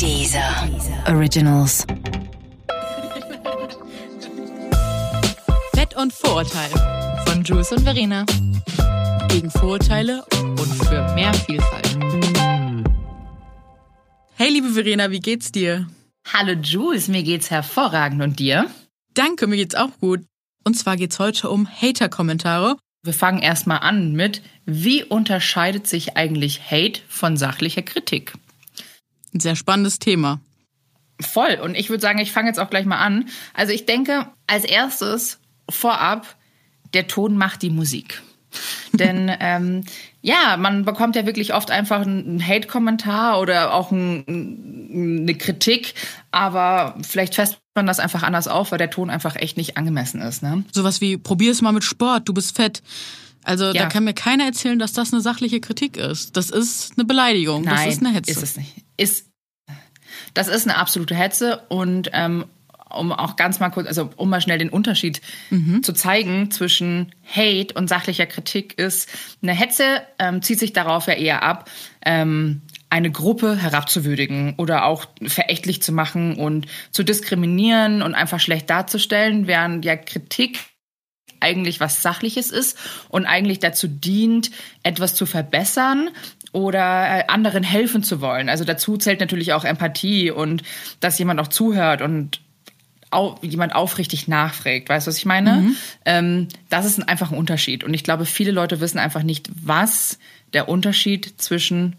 Dieser Originals. Fett und Vorurteile von Jules und Verena. Gegen Vorurteile und für mehr Vielfalt. Hey, liebe Verena, wie geht's dir? Hallo Jules, mir geht's hervorragend und dir? Danke, mir geht's auch gut. Und zwar geht's heute um Hater-Kommentare. Wir fangen erstmal an mit, wie unterscheidet sich eigentlich Hate von sachlicher Kritik? Ein sehr spannendes Thema. Voll. Und ich würde sagen, ich fange jetzt auch gleich mal an. Also ich denke, als erstes vorab, der Ton macht die Musik. Denn ähm, ja, man bekommt ja wirklich oft einfach einen Hate-Kommentar oder auch ein, eine Kritik, aber vielleicht fest man das einfach anders auf, weil der Ton einfach echt nicht angemessen ist. Ne? Sowas wie, probier es mal mit Sport, du bist fett. Also Ja. da kann mir keiner erzählen, dass das eine sachliche Kritik ist. Das ist eine Beleidigung, Nein, das ist eine Hetze. Ist es nicht. Ist, das ist eine absolute Hetze und ähm, um auch ganz mal kurz, also um mal schnell den Unterschied zu zeigen zwischen Hate und sachlicher Kritik ist, eine Hetze ähm, zieht sich darauf ja eher ab, ähm, eine Gruppe herabzuwürdigen oder auch verächtlich zu machen und zu diskriminieren und einfach schlecht darzustellen, während ja Kritik eigentlich was Sachliches ist und eigentlich dazu dient, etwas zu verbessern oder äh, anderen helfen zu wollen. Also dazu zählt natürlich auch Empathie und dass jemand auch zuhört und au jemand aufrichtig nachfragt. Weißt du, was ich meine? Ähm, das ist ein, einfach ein Unterschied. Und ich glaube, viele Leute wissen einfach nicht, was der Unterschied zwischen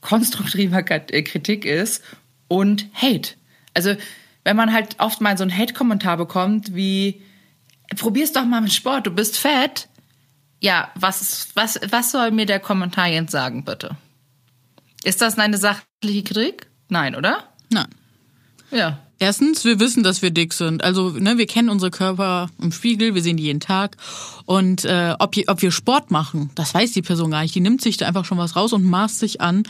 konstruktiver äh, Kritik ist und Hate. Also wenn man halt oft mal so einen Hate-Kommentar bekommt wie probier's doch mal mit Sport, du bist fett. Ja, was, was, was soll mir der Kommentar jetzt sagen, bitte? Ist das eine sachliche Kritik? Nein, oder? Nein. Ja. Erstens, wir wissen, dass wir dick sind. Also, ne, wir kennen unsere Körper im Spiegel, wir sehen die jeden Tag. Und äh, ob, je- ob wir Sport machen, das weiß die Person gar nicht. Die nimmt sich da einfach schon was raus und maßt sich an,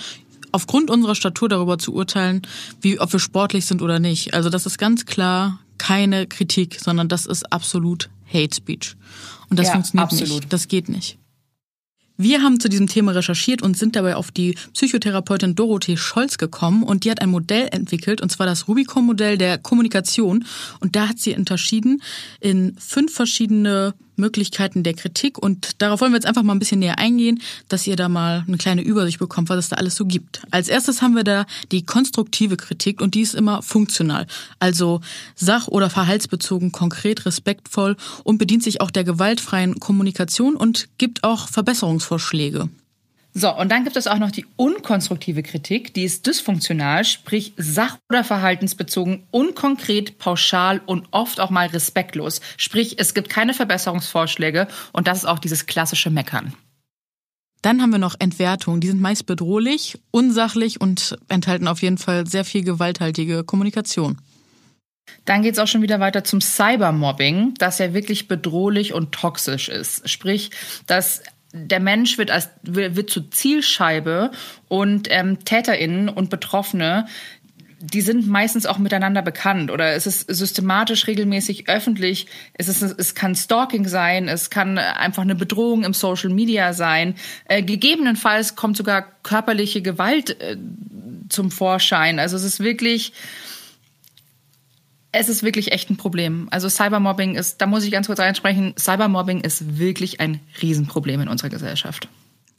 aufgrund unserer Statur darüber zu urteilen, wie, ob wir sportlich sind oder nicht. Also, das ist ganz klar keine Kritik, sondern das ist absolut Hate Speech. Und das Ja, funktioniert absolut. nicht. Das geht nicht. Wir haben zu diesem Thema recherchiert und sind dabei auf die Psychotherapeutin Dorothee Scholz gekommen und die hat ein Modell entwickelt und zwar das Rubicon-Modell der Kommunikation und da hat sie unterschieden in fünf verschiedene Möglichkeiten der Kritik und darauf wollen wir jetzt einfach mal ein bisschen näher eingehen, dass ihr da mal eine kleine Übersicht bekommt, was es da alles so gibt. Als erstes haben wir da die konstruktive Kritik und die ist immer funktional, also sach- oder verhaltsbezogen, konkret, respektvoll und bedient sich auch der gewaltfreien Kommunikation und gibt auch Verbesserungsvorschläge. So, und dann gibt es auch noch die unkonstruktive Kritik, die ist dysfunktional, sprich sach- oder verhaltensbezogen, unkonkret, pauschal und oft auch mal respektlos. Sprich, es gibt keine Verbesserungsvorschläge und das ist auch dieses klassische Meckern. Dann haben wir noch Entwertungen. Die sind meist bedrohlich, unsachlich und enthalten auf jeden Fall sehr viel gewalthaltige Kommunikation. Dann geht's auch schon wieder weiter zum Cybermobbing, das ja wirklich bedrohlich und toxisch ist. Sprich, dass der Mensch wird, als, wird zur Zielscheibe und ähm, TäterInnen und Betroffene, die sind meistens auch miteinander bekannt oder es ist systematisch, regelmäßig, öffentlich. Es, ist, es kann Stalking sein, es kann einfach eine Bedrohung im Social Media sein. Äh, gegebenenfalls kommt sogar körperliche Gewalt äh, zum Vorschein. Also es ist wirklich, es ist wirklich echt ein Problem. Also Cybermobbing ist, da muss ich ganz kurz einsprechen, Cybermobbing ist wirklich ein Riesenproblem in unserer Gesellschaft.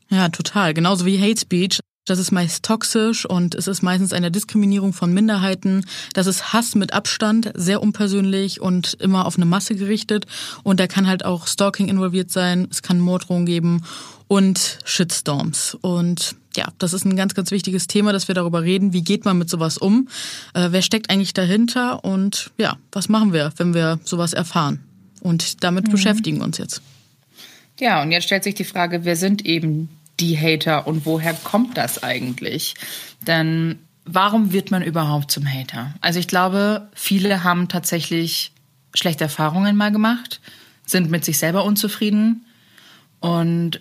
Ja, total. Genauso wie Hate Speech. Das ist meist toxisch und es ist meistens eine Diskriminierung von Minderheiten. Das ist Hass mit Abstand, sehr unpersönlich und immer auf eine Masse gerichtet. Und da kann halt auch Stalking involviert sein. Es kann Morddrohungen geben und Shitstorms. Und ja, das ist ein ganz, ganz wichtiges Thema, dass wir darüber reden. Wie geht man mit sowas um? Äh, wer steckt eigentlich dahinter? Und ja, was machen wir, wenn wir sowas erfahren? Und damit beschäftigen wir uns jetzt. Ja, und jetzt stellt sich die Frage, wer sind eben die Hater und woher kommt das eigentlich? Denn warum wird man überhaupt zum Hater? Also ich glaube, viele haben tatsächlich schlechte Erfahrungen mal gemacht, sind mit sich selber unzufrieden und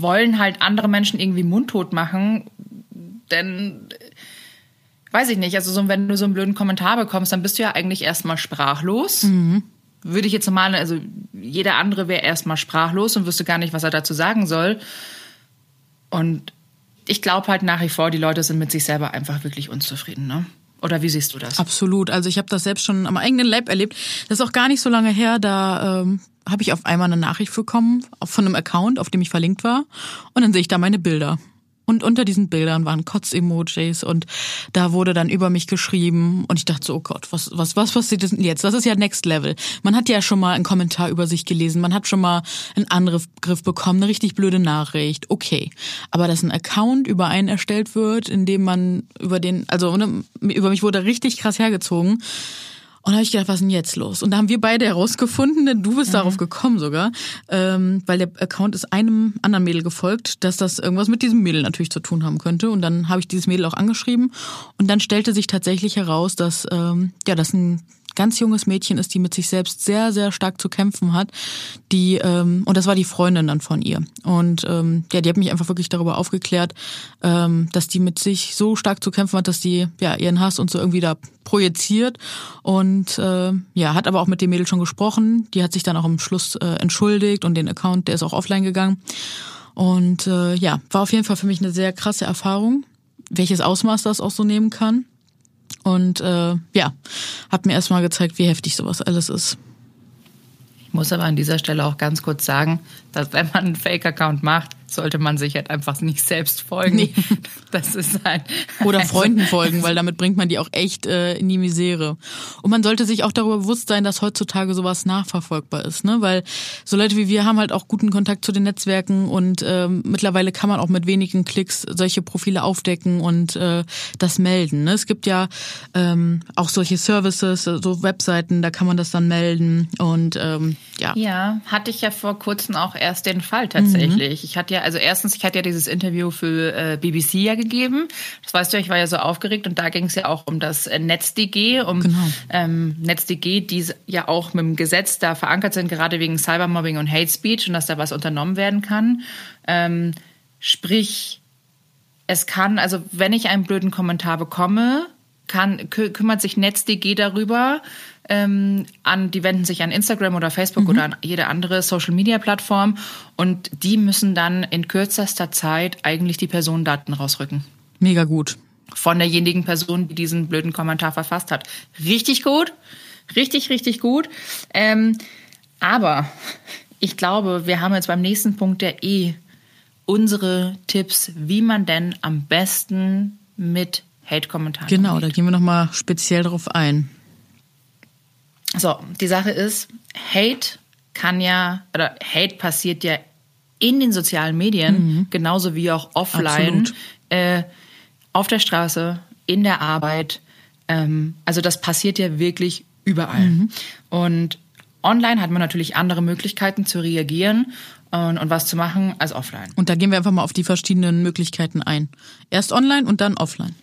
wollen halt andere Menschen irgendwie mundtot machen, denn weiß ich nicht, also so, wenn du so einen blöden Kommentar bekommst, dann bist du ja eigentlich erstmal sprachlos. Würde ich jetzt normal, also jeder andere wäre erstmal sprachlos und wüsste gar nicht, was er dazu sagen soll. Und ich glaube halt nach wie vor, die Leute sind mit sich selber einfach wirklich unzufrieden, ne? Oder wie siehst du das? Absolut. Also ich habe das selbst schon am eigenen Leib erlebt. Das ist auch gar nicht so lange her. Da ähm, habe ich auf einmal eine Nachricht bekommen von einem Account, auf dem ich verlinkt war. Und dann sehe ich da meine Bilder. Und unter diesen Bildern waren Kotz-Emojis und da wurde dann über mich geschrieben und ich dachte so, oh Gott, was, was, was passiert denn jetzt? Das ist ja Next Level. Man hat ja schon mal einen Kommentar über sich gelesen, man hat schon mal einen Angriff bekommen, eine richtig blöde Nachricht. Okay. Aber dass ein Account über einen erstellt wird, in dem man über den, also ne, über mich wurde richtig krass hergezogen und da habe ich gedacht, was ist denn jetzt los? Und da haben wir beide herausgefunden, denn du bist mhm. darauf gekommen sogar, ähm, weil der Account ist einem anderen Mädel gefolgt, dass das irgendwas mit diesem Mädel natürlich zu tun haben könnte. Und dann habe ich dieses Mädel auch angeschrieben und dann stellte sich tatsächlich heraus, dass ähm, ja, das ein ganz junges Mädchen ist, die mit sich selbst sehr, sehr stark zu kämpfen hat. Die, ähm, und das war die Freundin dann von ihr. Und ähm, ja, die hat mich einfach wirklich darüber aufgeklärt, ähm, dass die mit sich so stark zu kämpfen hat, dass die ja ihren Hass und so irgendwie da projiziert. Und äh, ja, hat aber auch mit dem Mädel schon gesprochen. Die hat sich dann auch am Schluss äh, entschuldigt und den Account, der ist auch offline gegangen. Und äh, ja, war auf jeden Fall für mich eine sehr krasse Erfahrung, welches Ausmaß das auch so nehmen kann. Und äh, ja, hat mir erstmal gezeigt, wie heftig sowas alles ist. Ich muss aber an dieser Stelle auch ganz kurz sagen, dass wenn man einen Fake-Account macht, sollte man sich halt einfach nicht selbst folgen. Nee. Das ist ein oder also Freunden folgen, weil damit bringt man die auch echt äh, in die Misere. Und man sollte sich auch darüber bewusst sein, dass heutzutage sowas nachverfolgbar ist, ne? Weil so Leute wie wir haben halt auch guten Kontakt zu den Netzwerken und äh, mittlerweile kann man auch mit wenigen Klicks solche Profile aufdecken und äh, das melden. Ne? Es gibt ja ähm, auch solche Services, so Webseiten, da kann man das dann melden und ähm, ja. Ja, hatte ich ja vor kurzem auch erst den Fall tatsächlich. Mhm. Ich hatte ja, also erstens, ich hatte ja dieses Interview für äh, BBC ja gegeben. Das weißt du, ich war ja so aufgeregt und da ging es ja auch um das äh, NetzDG, um genau. ähm, NetzDG, die ja auch mit dem Gesetz da verankert sind, gerade wegen Cybermobbing und Hate Speech und dass da was unternommen werden kann. Ähm, sprich, es kann, also wenn ich einen blöden Kommentar bekomme, kann, kü kümmert sich NetzDG darüber, ähm, an, die wenden sich an Instagram oder Facebook mhm. oder an jede andere Social-Media-Plattform und die müssen dann in kürzester Zeit eigentlich die Personendaten rausrücken. Mega gut. Von derjenigen Person, die diesen blöden Kommentar verfasst hat. Richtig gut, richtig, richtig gut. Ähm, aber ich glaube, wir haben jetzt beim nächsten Punkt der E unsere Tipps, wie man denn am besten mit Hate-Kommentaren. Genau, umgeht. da gehen wir nochmal speziell drauf ein. So, die Sache ist, Hate kann ja, oder Hate passiert ja in den sozialen Medien, mhm. genauso wie auch offline, äh, auf der Straße, in der Arbeit. Ähm, also das passiert ja wirklich überall. Mhm. Und online hat man natürlich andere Möglichkeiten zu reagieren und, und was zu machen als offline. Und da gehen wir einfach mal auf die verschiedenen Möglichkeiten ein. Erst online und dann offline.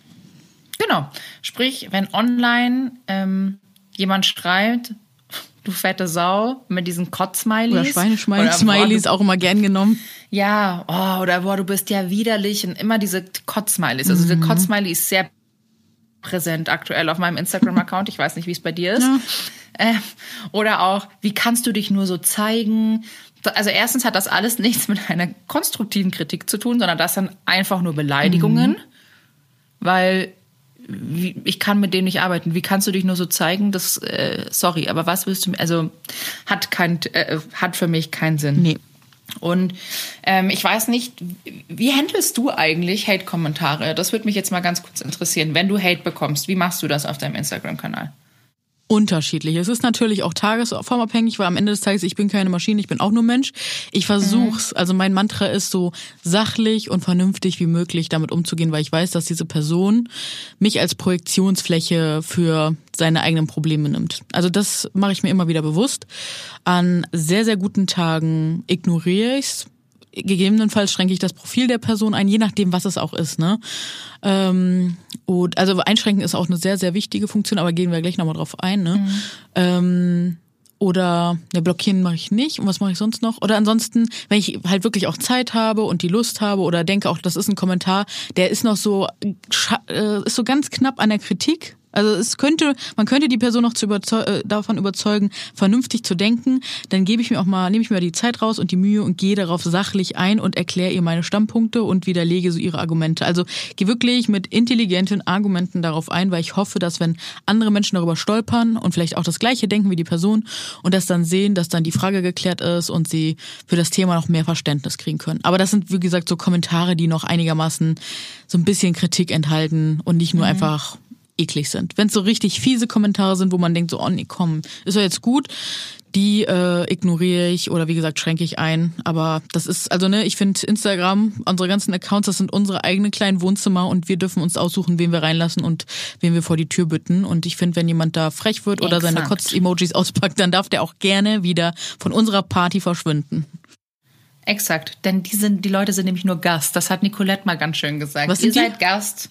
Genau. Sprich, wenn online ähm, jemand schreibt, du fette Sau, mit diesen Kotz-Smileys. Oder Schweinesmileys, auch immer gern genommen. Ja, oh, oder boah, du bist ja widerlich und immer diese Kotz-Smileys. Also mhm. der Kotz-Smiley ist sehr präsent aktuell auf meinem Instagram-Account. Ich weiß nicht, wie es bei dir ist. Ja. Äh, oder auch, wie kannst du dich nur so zeigen? Also erstens hat das alles nichts mit einer konstruktiven Kritik zu tun, sondern das sind einfach nur Beleidigungen, mhm. weil wie, ich kann mit dem nicht arbeiten. Wie kannst du dich nur so zeigen? Das, äh, sorry, aber was willst du? Also hat kein, äh, hat für mich keinen Sinn. Nee. Und ähm, ich weiß nicht, wie handelst du eigentlich Hate-Kommentare? Das würde mich jetzt mal ganz kurz interessieren. Wenn du Hate bekommst, wie machst du das auf deinem Instagram-Kanal? Unterschiedlich. Es ist natürlich auch tagesformabhängig, weil am Ende des Tages, ich bin keine Maschine, ich bin auch nur Mensch. Ich versuch's, mhm. also mein Mantra ist so sachlich und vernünftig wie möglich damit umzugehen, weil ich weiß, dass diese Person mich als Projektionsfläche für seine eigenen Probleme nimmt. Also das mache ich mir immer wieder bewusst. An sehr, sehr guten Tagen ignoriere ich's gegebenenfalls schränke ich das Profil der Person ein, je nachdem, was es auch ist. Ne? Ähm, und also einschränken ist auch eine sehr, sehr wichtige Funktion, aber gehen wir gleich nochmal drauf ein. Ne? Mhm. Ähm, oder ja, blockieren mache ich nicht. Und was mache ich sonst noch? Oder ansonsten, wenn ich halt wirklich auch Zeit habe und die Lust habe oder denke auch, das ist ein Kommentar, der ist noch so, äh, ist so ganz knapp an der Kritik Also es könnte, man könnte die Person noch zu überzeu äh, davon überzeugen, vernünftig zu denken. Dann gebe ich mir auch mal, nehme ich mir die Zeit raus und die Mühe und gehe darauf sachlich ein und erkläre ihr meine Standpunkte und widerlege so ihre Argumente. Also gehe wirklich mit intelligenten Argumenten darauf ein, weil ich hoffe, dass wenn andere Menschen darüber stolpern und vielleicht auch das Gleiche denken wie die Person und das dann sehen, dass dann die Frage geklärt ist und sie für das Thema noch mehr Verständnis kriegen können. Aber das sind, wie gesagt, so Kommentare, die noch einigermaßen so ein bisschen Kritik enthalten und nicht nur mhm. einfach eklig sind. Wenn es so richtig fiese Kommentare sind, wo man denkt so, oh nee, komm, ist ja jetzt gut, die äh, ignoriere ich oder wie gesagt schränke ich ein. Aber das ist, also ne, ich finde Instagram, unsere ganzen Accounts, das sind unsere eigenen kleinen Wohnzimmer und wir dürfen uns aussuchen, wen wir reinlassen und wen wir vor die Tür bitten. Und ich finde, wenn jemand da frech wird oder Exakt. seine Kotz-Emojis auspackt, dann darf der auch gerne wieder von unserer Party verschwinden. Exakt, denn die sind, die Leute sind nämlich nur Gast. Das hat Nicolette mal ganz schön gesagt. Was Ihr die? seid Gast.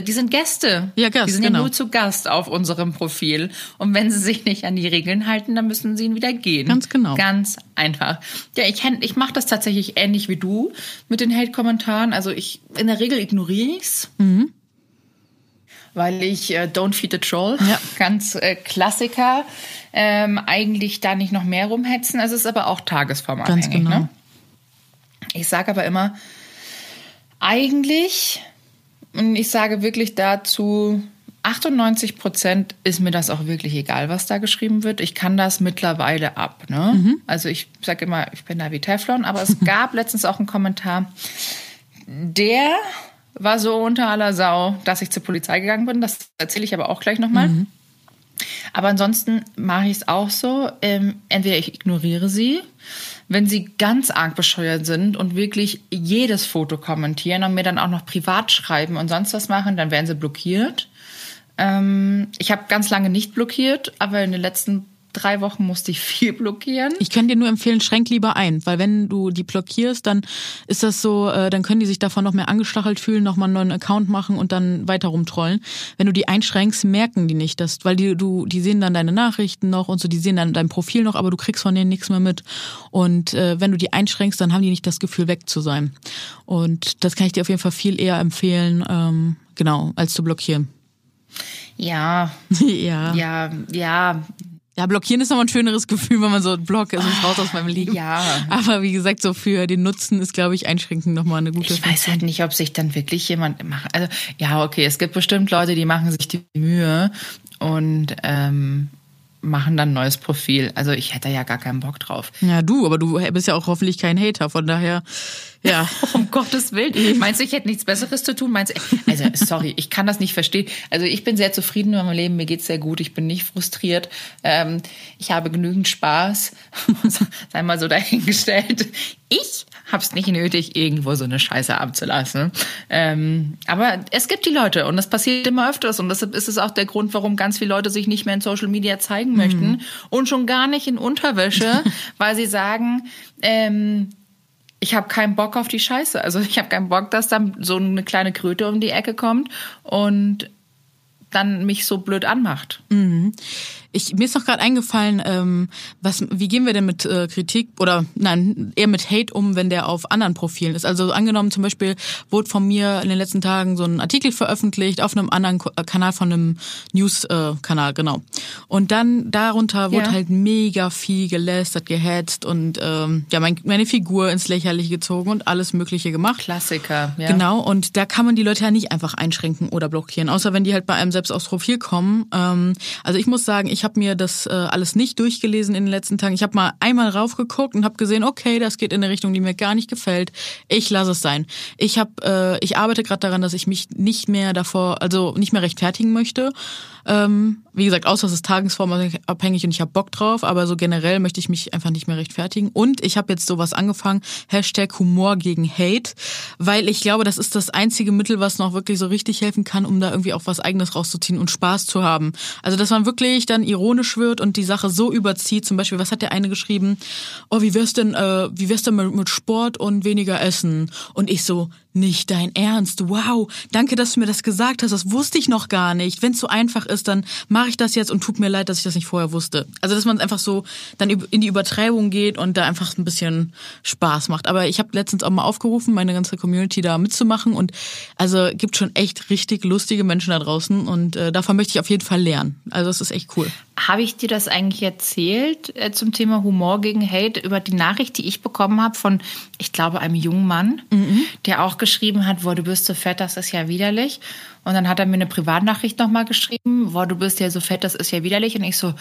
Die sind Gäste. Ja, Gast, Die sind genau. ja nur zu Gast auf unserem Profil. Und wenn sie sich nicht an die Regeln halten, dann müssen sie ihn wieder gehen. Ganz genau. Ganz einfach. Ja, ich, ich mache das tatsächlich ähnlich wie du mit den Hate-Kommentaren. Also ich, in der Regel ignoriere ich's. Mhm. Weil ich äh, Don't Feed the Troll, Ja. ganz äh, Klassiker, ähm, eigentlich da nicht noch mehr rumhetzen. Also es ist aber auch tagesformabhängig. Ganz genau. Ne? Ich sage aber immer, eigentlich, und ich sage wirklich dazu, 98 Prozent ist mir das auch wirklich egal, was da geschrieben wird. Ich kann das mittlerweile ab. Ne? Mhm. Also ich sage immer, ich bin da wie Teflon, aber es gab letztens auch einen Kommentar, der war so unter aller Sau, dass ich zur Polizei gegangen bin. Das erzähle ich aber auch gleich nochmal. Mhm. Aber ansonsten mache ich es auch so. Ähm, entweder ich ignoriere sie, wenn sie ganz arg bescheuert sind und wirklich jedes Foto kommentieren und mir dann auch noch privat schreiben und sonst was machen, dann werden sie blockiert. Ähm, ich habe ganz lange nicht blockiert, aber in den letzten drei Wochen musste ich viel blockieren. Ich kann dir nur empfehlen, schränk lieber ein, weil wenn du die blockierst, dann ist das so, äh, dann können die sich davon noch mehr angestachelt fühlen, nochmal einen neuen Account machen und dann weiter rumtrollen. Wenn du die einschränkst, merken die nicht, dass, weil die, du, die sehen dann deine Nachrichten noch und so, die sehen dann dein Profil noch, aber du kriegst von denen nichts mehr mit. Und äh, wenn du die einschränkst, dann haben die nicht das Gefühl, weg zu sein. Und das kann ich dir auf jeden Fall viel eher empfehlen, ähm, genau, als zu blockieren. Ja, ja. ja, ja, Ja, blockieren ist nochmal ein schöneres Gefühl, wenn man so Block ist und raus aus meinem Leben. Ja. Aber wie gesagt, so für den Nutzen ist, glaube ich, einschränken nochmal eine gute Ich weiß halt nicht, ob sich dann wirklich jemand macht. Also ja, okay, es gibt bestimmt Leute, die machen sich die Mühe und ähm, machen dann ein neues Profil. Also ich hätte ja gar keinen Bock drauf. Ja, du, aber du bist ja auch hoffentlich kein Hater, von daher, ja. Um Gottes Willen. Meinst du, ich hätte nichts Besseres zu tun? Meinst du, also sorry, ich kann das nicht verstehen. Also ich bin sehr zufrieden mit meinem Leben, mir geht's sehr gut, ich bin nicht frustriert. Ähm, ich habe genügend Spaß, sei mal so dahingestellt. Ich hab's nicht nötig, irgendwo so eine Scheiße abzulassen. Ähm, aber es gibt die Leute und das passiert immer öfters und deshalb ist es auch der Grund, warum ganz viele Leute sich nicht mehr in Social Media zeigen möchten und schon gar nicht in Unterwäsche, weil sie sagen, ähm, ich habe keinen Bock auf die Scheiße. Also ich habe keinen Bock, dass dann so eine kleine Kröte um die Ecke kommt und dann mich so blöd anmacht. Ich, mir ist noch gerade eingefallen, ähm, was, wie gehen wir denn mit äh, Kritik oder nein, eher mit Hate um, wenn der auf anderen Profilen ist? Also angenommen zum Beispiel wurde von mir in den letzten Tagen so ein Artikel veröffentlicht auf einem anderen Ko- äh, Kanal von einem News-Kanal, genau. Und dann darunter wurde Ja. halt mega viel gelästert, gehetzt und ähm, ja, mein, meine Figur ins Lächerliche gezogen und alles Mögliche gemacht. Klassiker. Ja. Genau, und da kann man die Leute ja nicht einfach einschränken oder blockieren, außer wenn die halt bei einem selbst aufs Profil kommen. Ähm, also ich muss sagen, ich habe mir das äh, alles nicht durchgelesen in den letzten Tagen. Ich habe mal einmal raufgeguckt und habe gesehen, okay, das geht in eine Richtung, die mir gar nicht gefällt. Ich lasse es sein. Ich habe, äh, ich arbeite gerade daran, dass ich mich nicht mehr davor, also nicht mehr rechtfertigen möchte. Ähm, wie gesagt, außer es ist tagesformabhängig und ich habe Bock drauf, aber so generell möchte ich mich einfach nicht mehr rechtfertigen. Und ich habe jetzt sowas angefangen, Hashtag Humor gegen Hate, weil ich glaube, das ist das einzige Mittel, was noch wirklich so richtig helfen kann, um da irgendwie auch was Eigenes rauszuziehen und Spaß zu haben. Also, dass man wirklich dann ironisch wird und die Sache so überzieht. Zum Beispiel, was hat der eine geschrieben? Oh, wie wär's denn, äh, wie wär's denn mit, mit Sport und weniger Essen? Und ich so, nicht dein Ernst. Wow, danke, dass du mir das gesagt hast. Das wusste ich noch gar nicht. Wenn es so einfach ist, dann mache ich das jetzt und tut mir leid, dass ich das nicht vorher wusste. Also, dass man einfach so dann in die Übertreibung geht und da einfach ein bisschen Spaß macht. Aber ich habe letztens auch mal aufgerufen, meine ganze Community da mitzumachen und also gibt schon echt richtig lustige Menschen da draußen und äh, davon möchte ich auf jeden Fall lernen. Also, das ist echt cool. Habe ich dir das eigentlich erzählt äh, zum Thema Humor gegen Hate über die Nachricht, die ich bekommen habe von, ich glaube, einem jungen Mann, mhm. der auch geschrieben hat, boah, du bist so fett, das ist ja widerlich. Und dann hat er mir eine Privatnachricht nochmal geschrieben, boah, du bist ja so fett, das ist ja widerlich. Und ich so,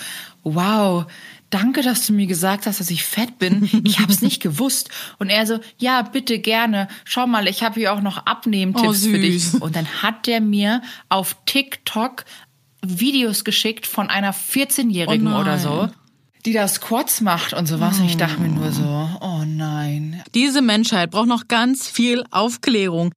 wow, danke, dass du mir gesagt hast, dass ich fett bin. Ich habe es nicht gewusst. Und er so, ja, bitte gerne. Schau mal, ich habe hier auch noch Abnehmtipps oh, für dich. Und dann hat der mir auf TikTok Videos geschickt von einer 14-Jährigen oh oder so, die da Squats macht und sowas. Und ich dachte mir nur so, oh nein. Diese Menschheit braucht noch ganz viel Aufklärung.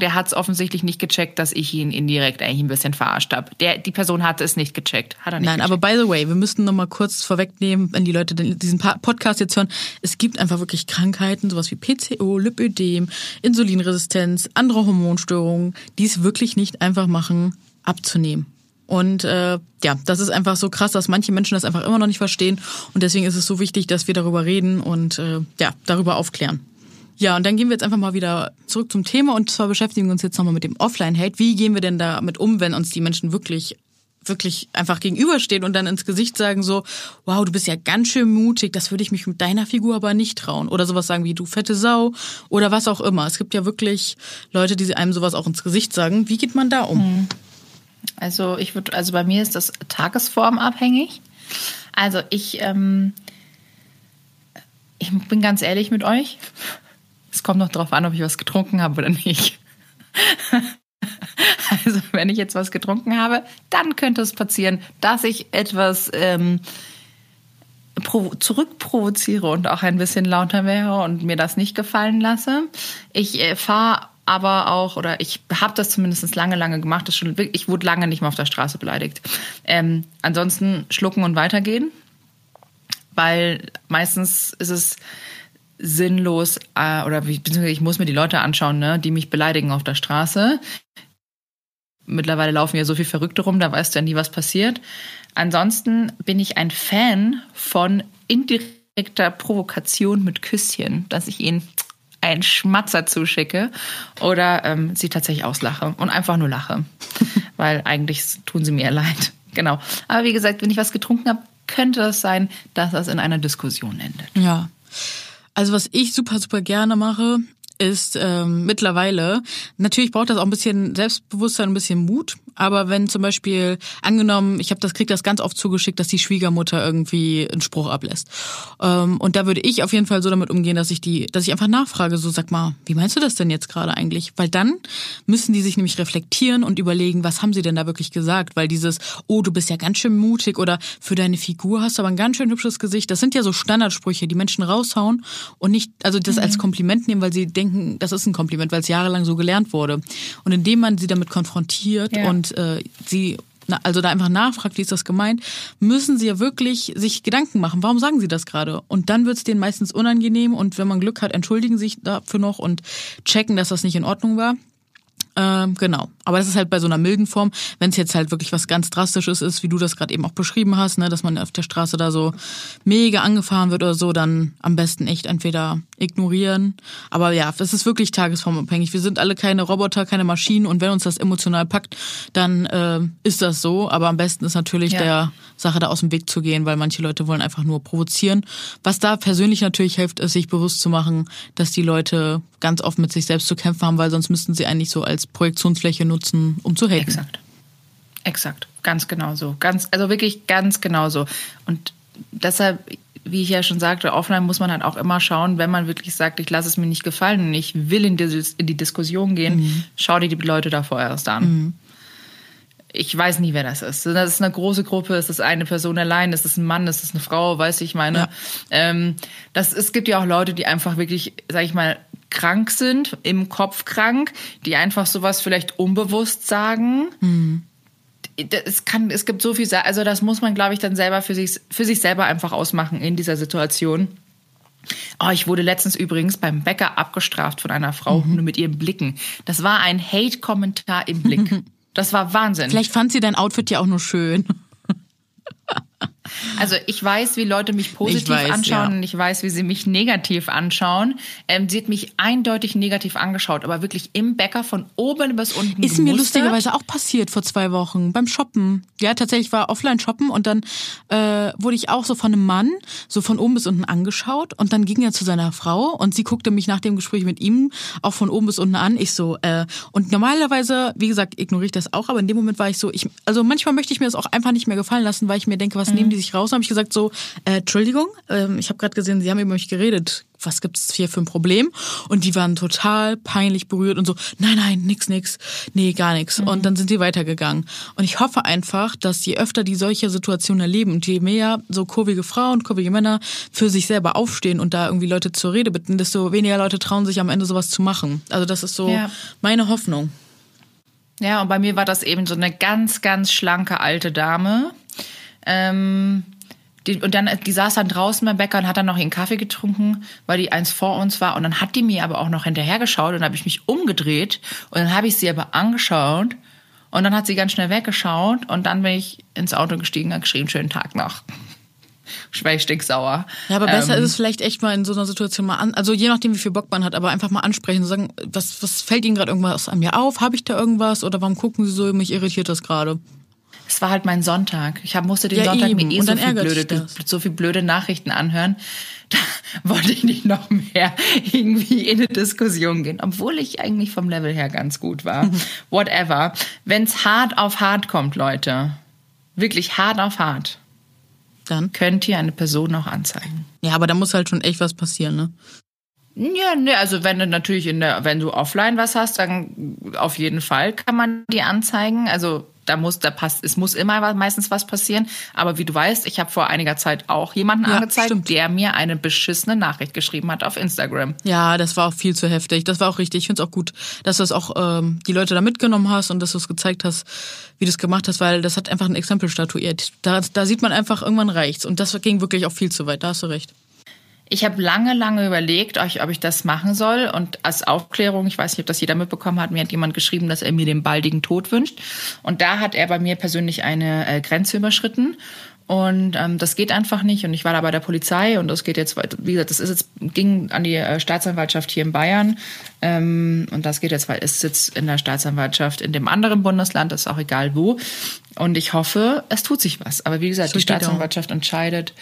Der hat es offensichtlich nicht gecheckt, dass ich ihn indirekt eigentlich ein bisschen verarscht habe. Der, die Person hatte es nicht gecheckt. Hat er nicht Nein, gecheckt. aber by the way, wir müssten noch mal kurz vorwegnehmen, wenn die Leute diesen Podcast jetzt hören. Es gibt einfach wirklich Krankheiten, sowas wie PCO, Lipödem, Insulinresistenz, andere Hormonstörungen, die es wirklich nicht einfach machen, abzunehmen. Und äh, ja, das ist einfach so krass, dass manche Menschen das einfach immer noch nicht verstehen. Und deswegen ist es so wichtig, dass wir darüber reden und äh, ja, darüber aufklären. Ja, und dann gehen wir jetzt einfach mal wieder zurück zum Thema und zwar beschäftigen wir uns jetzt nochmal mit dem Offline-Hate. Wie gehen wir denn damit um, wenn uns die Menschen wirklich wirklich einfach gegenüberstehen und dann ins Gesicht sagen so, wow, du bist ja ganz schön mutig, das würde ich mich mit deiner Figur aber nicht trauen. Oder sowas sagen wie, du fette Sau oder was auch immer. Es gibt ja wirklich Leute, die einem sowas auch ins Gesicht sagen. Wie geht man da um? Mhm. Also ich würde, also bei mir ist das tagesformabhängig. Also ich, ähm, ich bin ganz ehrlich mit euch. Es kommt noch darauf an, ob ich was getrunken habe oder nicht. Also wenn ich jetzt was getrunken habe, dann könnte es passieren, dass ich etwas ähm, zurückprovoziere und auch ein bisschen lauter wäre und mir das nicht gefallen lasse. Ich äh, fahre aber auch, oder ich habe das zumindest lange, lange gemacht. Das schon, ich wurde lange nicht mehr auf der Straße beleidigt. Ähm, ansonsten schlucken und weitergehen, weil meistens ist es sinnlos, äh, oder beziehungsweise ich muss mir die Leute anschauen, ne, die mich beleidigen auf der Straße. Mittlerweile laufen ja so viel Verrückte rum, da weißt du ja nie, was passiert. Ansonsten bin ich ein Fan von indirekter Provokation mit Küsschen, dass ich ihnen einen Schmatzer zuschicke oder ähm, sie tatsächlich auslache und einfach nur lache, weil eigentlich tun sie mir leid. Genau. Aber wie gesagt, wenn ich was getrunken habe, könnte es sein, dass das in einer Diskussion endet. Ja. Also was ich super, super gerne mache, ist ähm, mittlerweile, natürlich braucht das auch ein bisschen Selbstbewusstsein, ein bisschen Mut, aber wenn zum Beispiel, angenommen, ich habe das, krieg das ganz oft zugeschickt, dass die Schwiegermutter irgendwie einen Spruch ablässt. Ähm, und da würde ich auf jeden Fall so damit umgehen, dass ich die, dass ich einfach nachfrage, so sag mal, wie meinst du das denn jetzt gerade eigentlich? Weil dann müssen die sich nämlich reflektieren und überlegen, was haben sie denn da wirklich gesagt? Weil dieses, oh, du bist ja ganz schön mutig oder für deine Figur hast du aber ein ganz schön hübsches Gesicht, das sind ja so Standardsprüche, die Menschen raushauen und nicht, also das mhm. als Kompliment nehmen, weil sie denken, das ist ein Kompliment, weil es jahrelang so gelernt wurde. Und indem man sie damit konfrontiert ja. und äh, sie also da einfach nachfragt, wie ist das gemeint, müssen sie ja wirklich sich Gedanken machen, warum sagen sie das gerade? Und dann wird es denen meistens unangenehm und wenn man Glück hat, entschuldigen sich dafür noch und checken, dass das nicht in Ordnung war. Ähm, genau. Aber das ist halt bei so einer milden Form. Wenn es jetzt halt wirklich was ganz Drastisches ist, wie du das gerade eben auch beschrieben hast, ne, dass man auf der Straße da so mega angefahren wird oder so, dann am besten echt entweder ignorieren. Aber ja, das ist wirklich tagesformabhängig. Wir sind alle keine Roboter, keine Maschinen und wenn uns das emotional packt, dann äh, ist das so. Aber am besten ist natürlich ja. der Sache da aus dem Weg zu gehen, weil manche Leute wollen einfach nur provozieren. Was da persönlich natürlich hilft, ist sich bewusst zu machen, dass die Leute ganz oft mit sich selbst zu kämpfen haben, weil sonst müssten sie eigentlich so als Projektionsfläche nutzen, um zu haten. Exakt. Exakt. Ganz genau so. Ganz, also wirklich ganz genau so. Und deshalb, wie ich ja schon sagte, offline muss man halt auch immer schauen, wenn man wirklich sagt, ich lasse es mir nicht gefallen und ich will in die, in die Diskussion gehen, mhm. schau dir die Leute da vorerst an. Mhm. Ich weiß nie, wer das ist. Das ist eine große Gruppe, ist das eine Person allein, ist das ein Mann, ist das eine Frau, weiß ich meine. Ja. Ähm, das, es gibt ja auch Leute, die einfach wirklich, sag ich mal, krank sind, im Kopf krank, die einfach sowas vielleicht unbewusst sagen. Mhm. Es kann, es gibt so viel, also das muss man, glaube ich, dann selber für sich, für sich selber einfach ausmachen in dieser Situation. Oh, ich wurde letztens übrigens beim Bäcker abgestraft von einer Frau nur mit ihren Blicken. Das war ein Hate-Kommentar im Blick. Das war Wahnsinn. Vielleicht fand sie dein Outfit ja auch nur schön. Also ich weiß, wie Leute mich positiv weiß, anschauen ja. und ich weiß, wie sie mich negativ anschauen. Ähm, sie hat mich eindeutig negativ angeschaut, aber wirklich im Bäcker von oben bis unten. Ist mir gemustert. lustigerweise auch passiert vor zwei Wochen beim Shoppen. Ja, tatsächlich war offline shoppen und dann äh, wurde ich auch so von einem Mann so von oben bis unten angeschaut und dann ging er zu seiner Frau und sie guckte mich nach dem Gespräch mit ihm auch von oben bis unten an. Ich so äh, und normalerweise, wie gesagt, ignoriere ich das auch, aber in dem Moment war ich so, ich also manchmal möchte ich mir das auch einfach nicht mehr gefallen lassen, weil ich mir denke, was nehmen die sich raus? Dann habe ich gesagt so, äh, Entschuldigung, ähm, ich habe gerade gesehen, Sie haben über mich geredet. Was gibt's hier für ein Problem? Und die waren total peinlich berührt und so, nein, nein, nix, nix, nee, gar nix. Und dann sind die weitergegangen. Und ich hoffe einfach, dass je öfter die solche Situationen erleben und je mehr so kurvige Frauen, kurvige Männer für sich selber aufstehen und da irgendwie Leute zur Rede bitten, desto weniger Leute trauen sich am Ende sowas zu machen. Also das ist so Ja. meine Hoffnung. Ja, und bei mir war das eben so eine ganz, ganz schlanke alte Dame. Ähm, die, und dann, die saß dann draußen beim Bäcker und hat dann noch ihren Kaffee getrunken, weil die eins vor uns war. Und dann hat die mir aber auch noch hinterhergeschaut und dann habe ich mich umgedreht und dann habe ich sie aber angeschaut und dann hat sie ganz schnell weggeschaut und dann bin ich ins Auto gestiegen und geschrieben, schönen Tag noch. Ich stinksauer. Ja, aber besser Ähm, ist es vielleicht echt mal in so einer Situation mal an, also je nachdem, wie viel Bock man hat, aber einfach mal ansprechen und sagen, was, was fällt Ihnen gerade irgendwas an mir auf? Habe ich da irgendwas? Oder warum gucken Sie so? Mich irritiert das gerade. Es war halt mein Sonntag. Ich hab, musste den Ja, Sonntag eben. mir eh so viel, blöde, so viel blöde Nachrichten anhören. Da wollte ich nicht noch mehr irgendwie in eine Diskussion gehen, obwohl ich eigentlich vom Level her ganz gut war. Whatever. Wenn's hart auf hart kommt, Leute, wirklich hart auf hart, Dann. könnt ihr eine Person auch anzeigen. Ja, aber da muss halt schon echt was passieren, ne? Ja, ne, also wenn du natürlich in der, wenn du offline was hast, dann auf jeden Fall kann man die anzeigen. Also da muss, da passt, es muss immer was- meistens was passieren. Aber wie du weißt, ich habe vor einiger Zeit auch jemanden Ja, angezeigt, stimmt. der mir eine beschissene Nachricht geschrieben hat auf Instagram. Ja, das war auch viel zu heftig. Das war auch richtig. Ich finde es auch gut, dass du das auch ähm, die Leute da mitgenommen hast und dass du es gezeigt hast, wie du es gemacht hast, weil das hat einfach ein Exempel statuiert. Da, da sieht man einfach, irgendwann reicht's. Und das ging wirklich auch viel zu weit. Da hast du recht. Ich habe lange, lange überlegt, ob ich, das machen soll. Und als Aufklärung, ich weiß nicht, ob das jeder mitbekommen hat, mir hat jemand geschrieben, dass er mir den baldigen Tod wünscht. Und da hat er bei mir persönlich eine äh, Grenze überschritten. Und ähm, das geht einfach nicht. Und ich war da bei der Polizei und das geht jetzt. Wie gesagt, das ist jetzt, ging an die äh, Staatsanwaltschaft hier in Bayern. Ähm, und das geht jetzt, weil es sitzt in der Staatsanwaltschaft in dem anderen Bundesland, ist auch egal wo. Und ich hoffe, es tut sich was. Aber wie gesagt, So die steht auch. Staatsanwaltschaft entscheidet.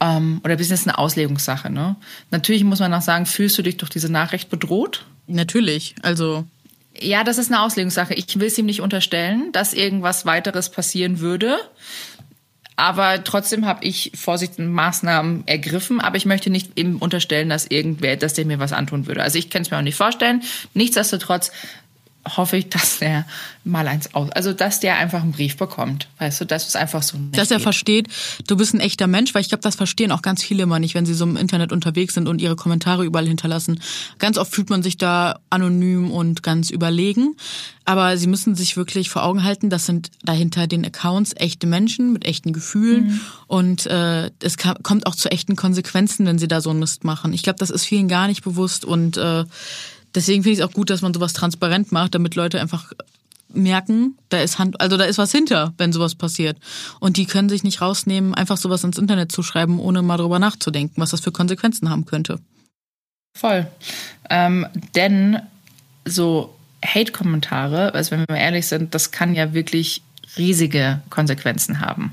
Ähm, oder bis jetzt eine Auslegungssache. Ne? Natürlich muss man auch sagen, fühlst du dich durch diese Nachricht bedroht? Natürlich. Also, Ja, das ist eine Auslegungssache. Ich will es ihm nicht unterstellen, dass irgendwas weiteres passieren würde. Aber trotzdem habe ich vorsichtige Maßnahmen ergriffen. Aber ich möchte nicht ihm unterstellen, dass irgendwer, dass der mir was antun würde. Also ich kann es mir auch nicht vorstellen. Nichtsdestotrotz hoffe ich, dass der mal eins aus, also dass der einfach einen Brief bekommt. Weißt du, dass es einfach so nicht dass er geht. versteht, du bist ein echter Mensch, weil ich glaube, das verstehen auch ganz viele immer nicht, wenn sie so im Internet unterwegs sind und ihre Kommentare überall hinterlassen. Ganz oft fühlt man sich da anonym und ganz überlegen, aber sie müssen sich wirklich vor Augen halten, das sind dahinter den Accounts echte Menschen mit echten Gefühlen und äh, es kommt auch zu echten Konsequenzen, wenn sie da so einen Mist machen. Ich glaube, das ist vielen gar nicht bewusst und äh, deswegen finde ich es auch gut, dass man sowas transparent macht, damit Leute einfach merken, da ist Hand, also da ist was hinter, wenn sowas passiert. Und die können sich nicht rausnehmen, einfach sowas ins Internet zu schreiben, ohne mal drüber nachzudenken, was das für Konsequenzen haben könnte. Voll. Ähm, denn so Hate-Kommentare, also wenn wir mal ehrlich sind, das kann ja wirklich riesige Konsequenzen haben.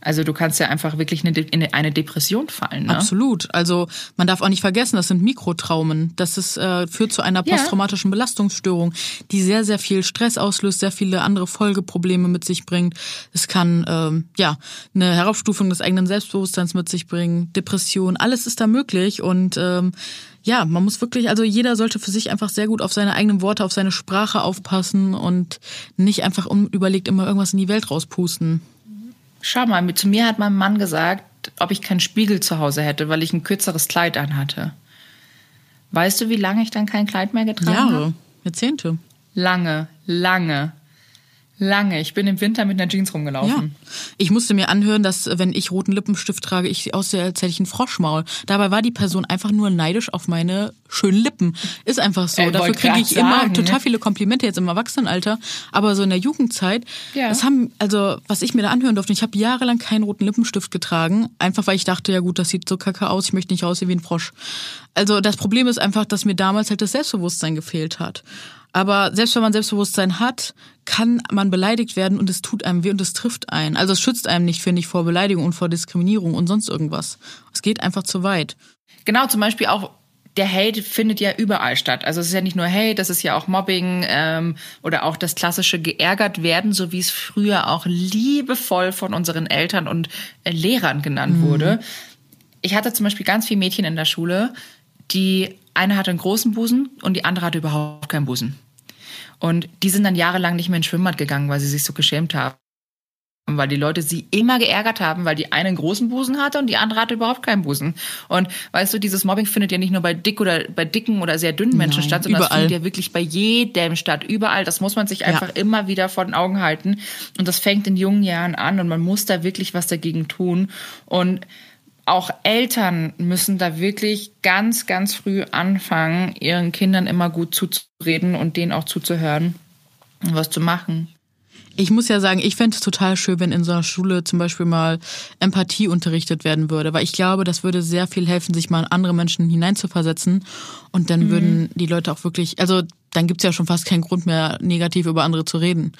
Also du kannst ja einfach wirklich in eine- in eine Depression fallen. Ne? Absolut. Also man darf auch nicht vergessen, das sind Mikrotraumen. Das ist, äh, führt zu einer posttraumatischen Belastungsstörung, die sehr, sehr viel Stress auslöst, sehr viele andere Folgeprobleme mit sich bringt. Es kann ähm, ja eine Heraufstufung des eigenen Selbstbewusstseins mit sich bringen, Depression, alles ist da möglich. Und ähm, ja, man muss wirklich, also jeder sollte für sich einfach sehr gut auf seine eigenen Worte, auf seine Sprache aufpassen und nicht einfach unüberlegt immer irgendwas in die Welt rauspusten. Schau mal, mit- zu mir hat mein Mann gesagt, ob ich keinen Spiegel zu Hause hätte, weil ich ein kürzeres Kleid anhatte. Weißt du, wie lange ich dann kein Kleid mehr getragen habe? Jahre, Jahrzehnte. Lange, lange. Lange. Ich bin im Winter mit einer Jeans rumgelaufen. Ja. Ich musste mir anhören, dass wenn ich roten Lippenstift trage, ich aussehe, als hätte ich einen Froschmaul. Dabei war die Person einfach nur neidisch auf meine schönen Lippen. Ist einfach so. Äh, Dafür kriege ich immer sagen, total ne? viele Komplimente jetzt im Erwachsenenalter. Aber so in der Jugendzeit, Ja. das haben, also was ich mir da anhören durfte, ich habe jahrelang keinen roten Lippenstift getragen, einfach weil ich dachte, ja gut, das sieht so kacke aus, ich möchte nicht aussehen wie ein Frosch. Also das Problem ist einfach, dass mir damals halt das Selbstbewusstsein gefehlt hat. Aber selbst wenn man Selbstbewusstsein hat, kann man beleidigt werden und es tut einem weh und es trifft einen. Also es schützt einem nicht, finde ich, vor Beleidigung und vor Diskriminierung und sonst irgendwas. Es geht einfach zu weit. Genau, zum Beispiel auch der Hate findet ja überall statt. Also es ist ja nicht nur Hate, das ist ja auch Mobbing ähm, oder auch das klassische geärgert werden, so wie es früher auch liebevoll von unseren Eltern und äh, Lehrern genannt wurde. Ich hatte zum Beispiel ganz viele Mädchen in der Schule, die eine hatte einen großen Busen und die andere hatte überhaupt keinen Busen. Und die sind dann jahrelang nicht mehr ins Schwimmbad gegangen, weil sie sich so geschämt haben. Weil die Leute sie immer geärgert haben, weil die eine einen großen Busen hatte und die andere hatte überhaupt keinen Busen. Und weißt du, dieses Mobbing findet ja nicht nur bei dick oder bei dicken oder sehr dünnen Menschen Nein, statt, sondern überall. es findet ja wirklich bei jedem statt, überall. Das muss man sich einfach immer wieder vor den Augen halten. Und das fängt in jungen Jahren an und man muss da wirklich was dagegen tun. Und auch Eltern müssen da wirklich ganz, ganz früh anfangen, ihren Kindern immer gut zuzureden und denen auch zuzuhören und was zu machen. Ich muss ja sagen, ich fände es total schön, wenn in so einer Schule zum Beispiel mal Empathie unterrichtet werden würde, weil ich glaube, das würde sehr viel helfen, sich mal in andere Menschen hineinzuversetzen und dann würden die Leute auch wirklich, also dann gibt's ja schon fast keinen Grund mehr, negativ über andere zu reden.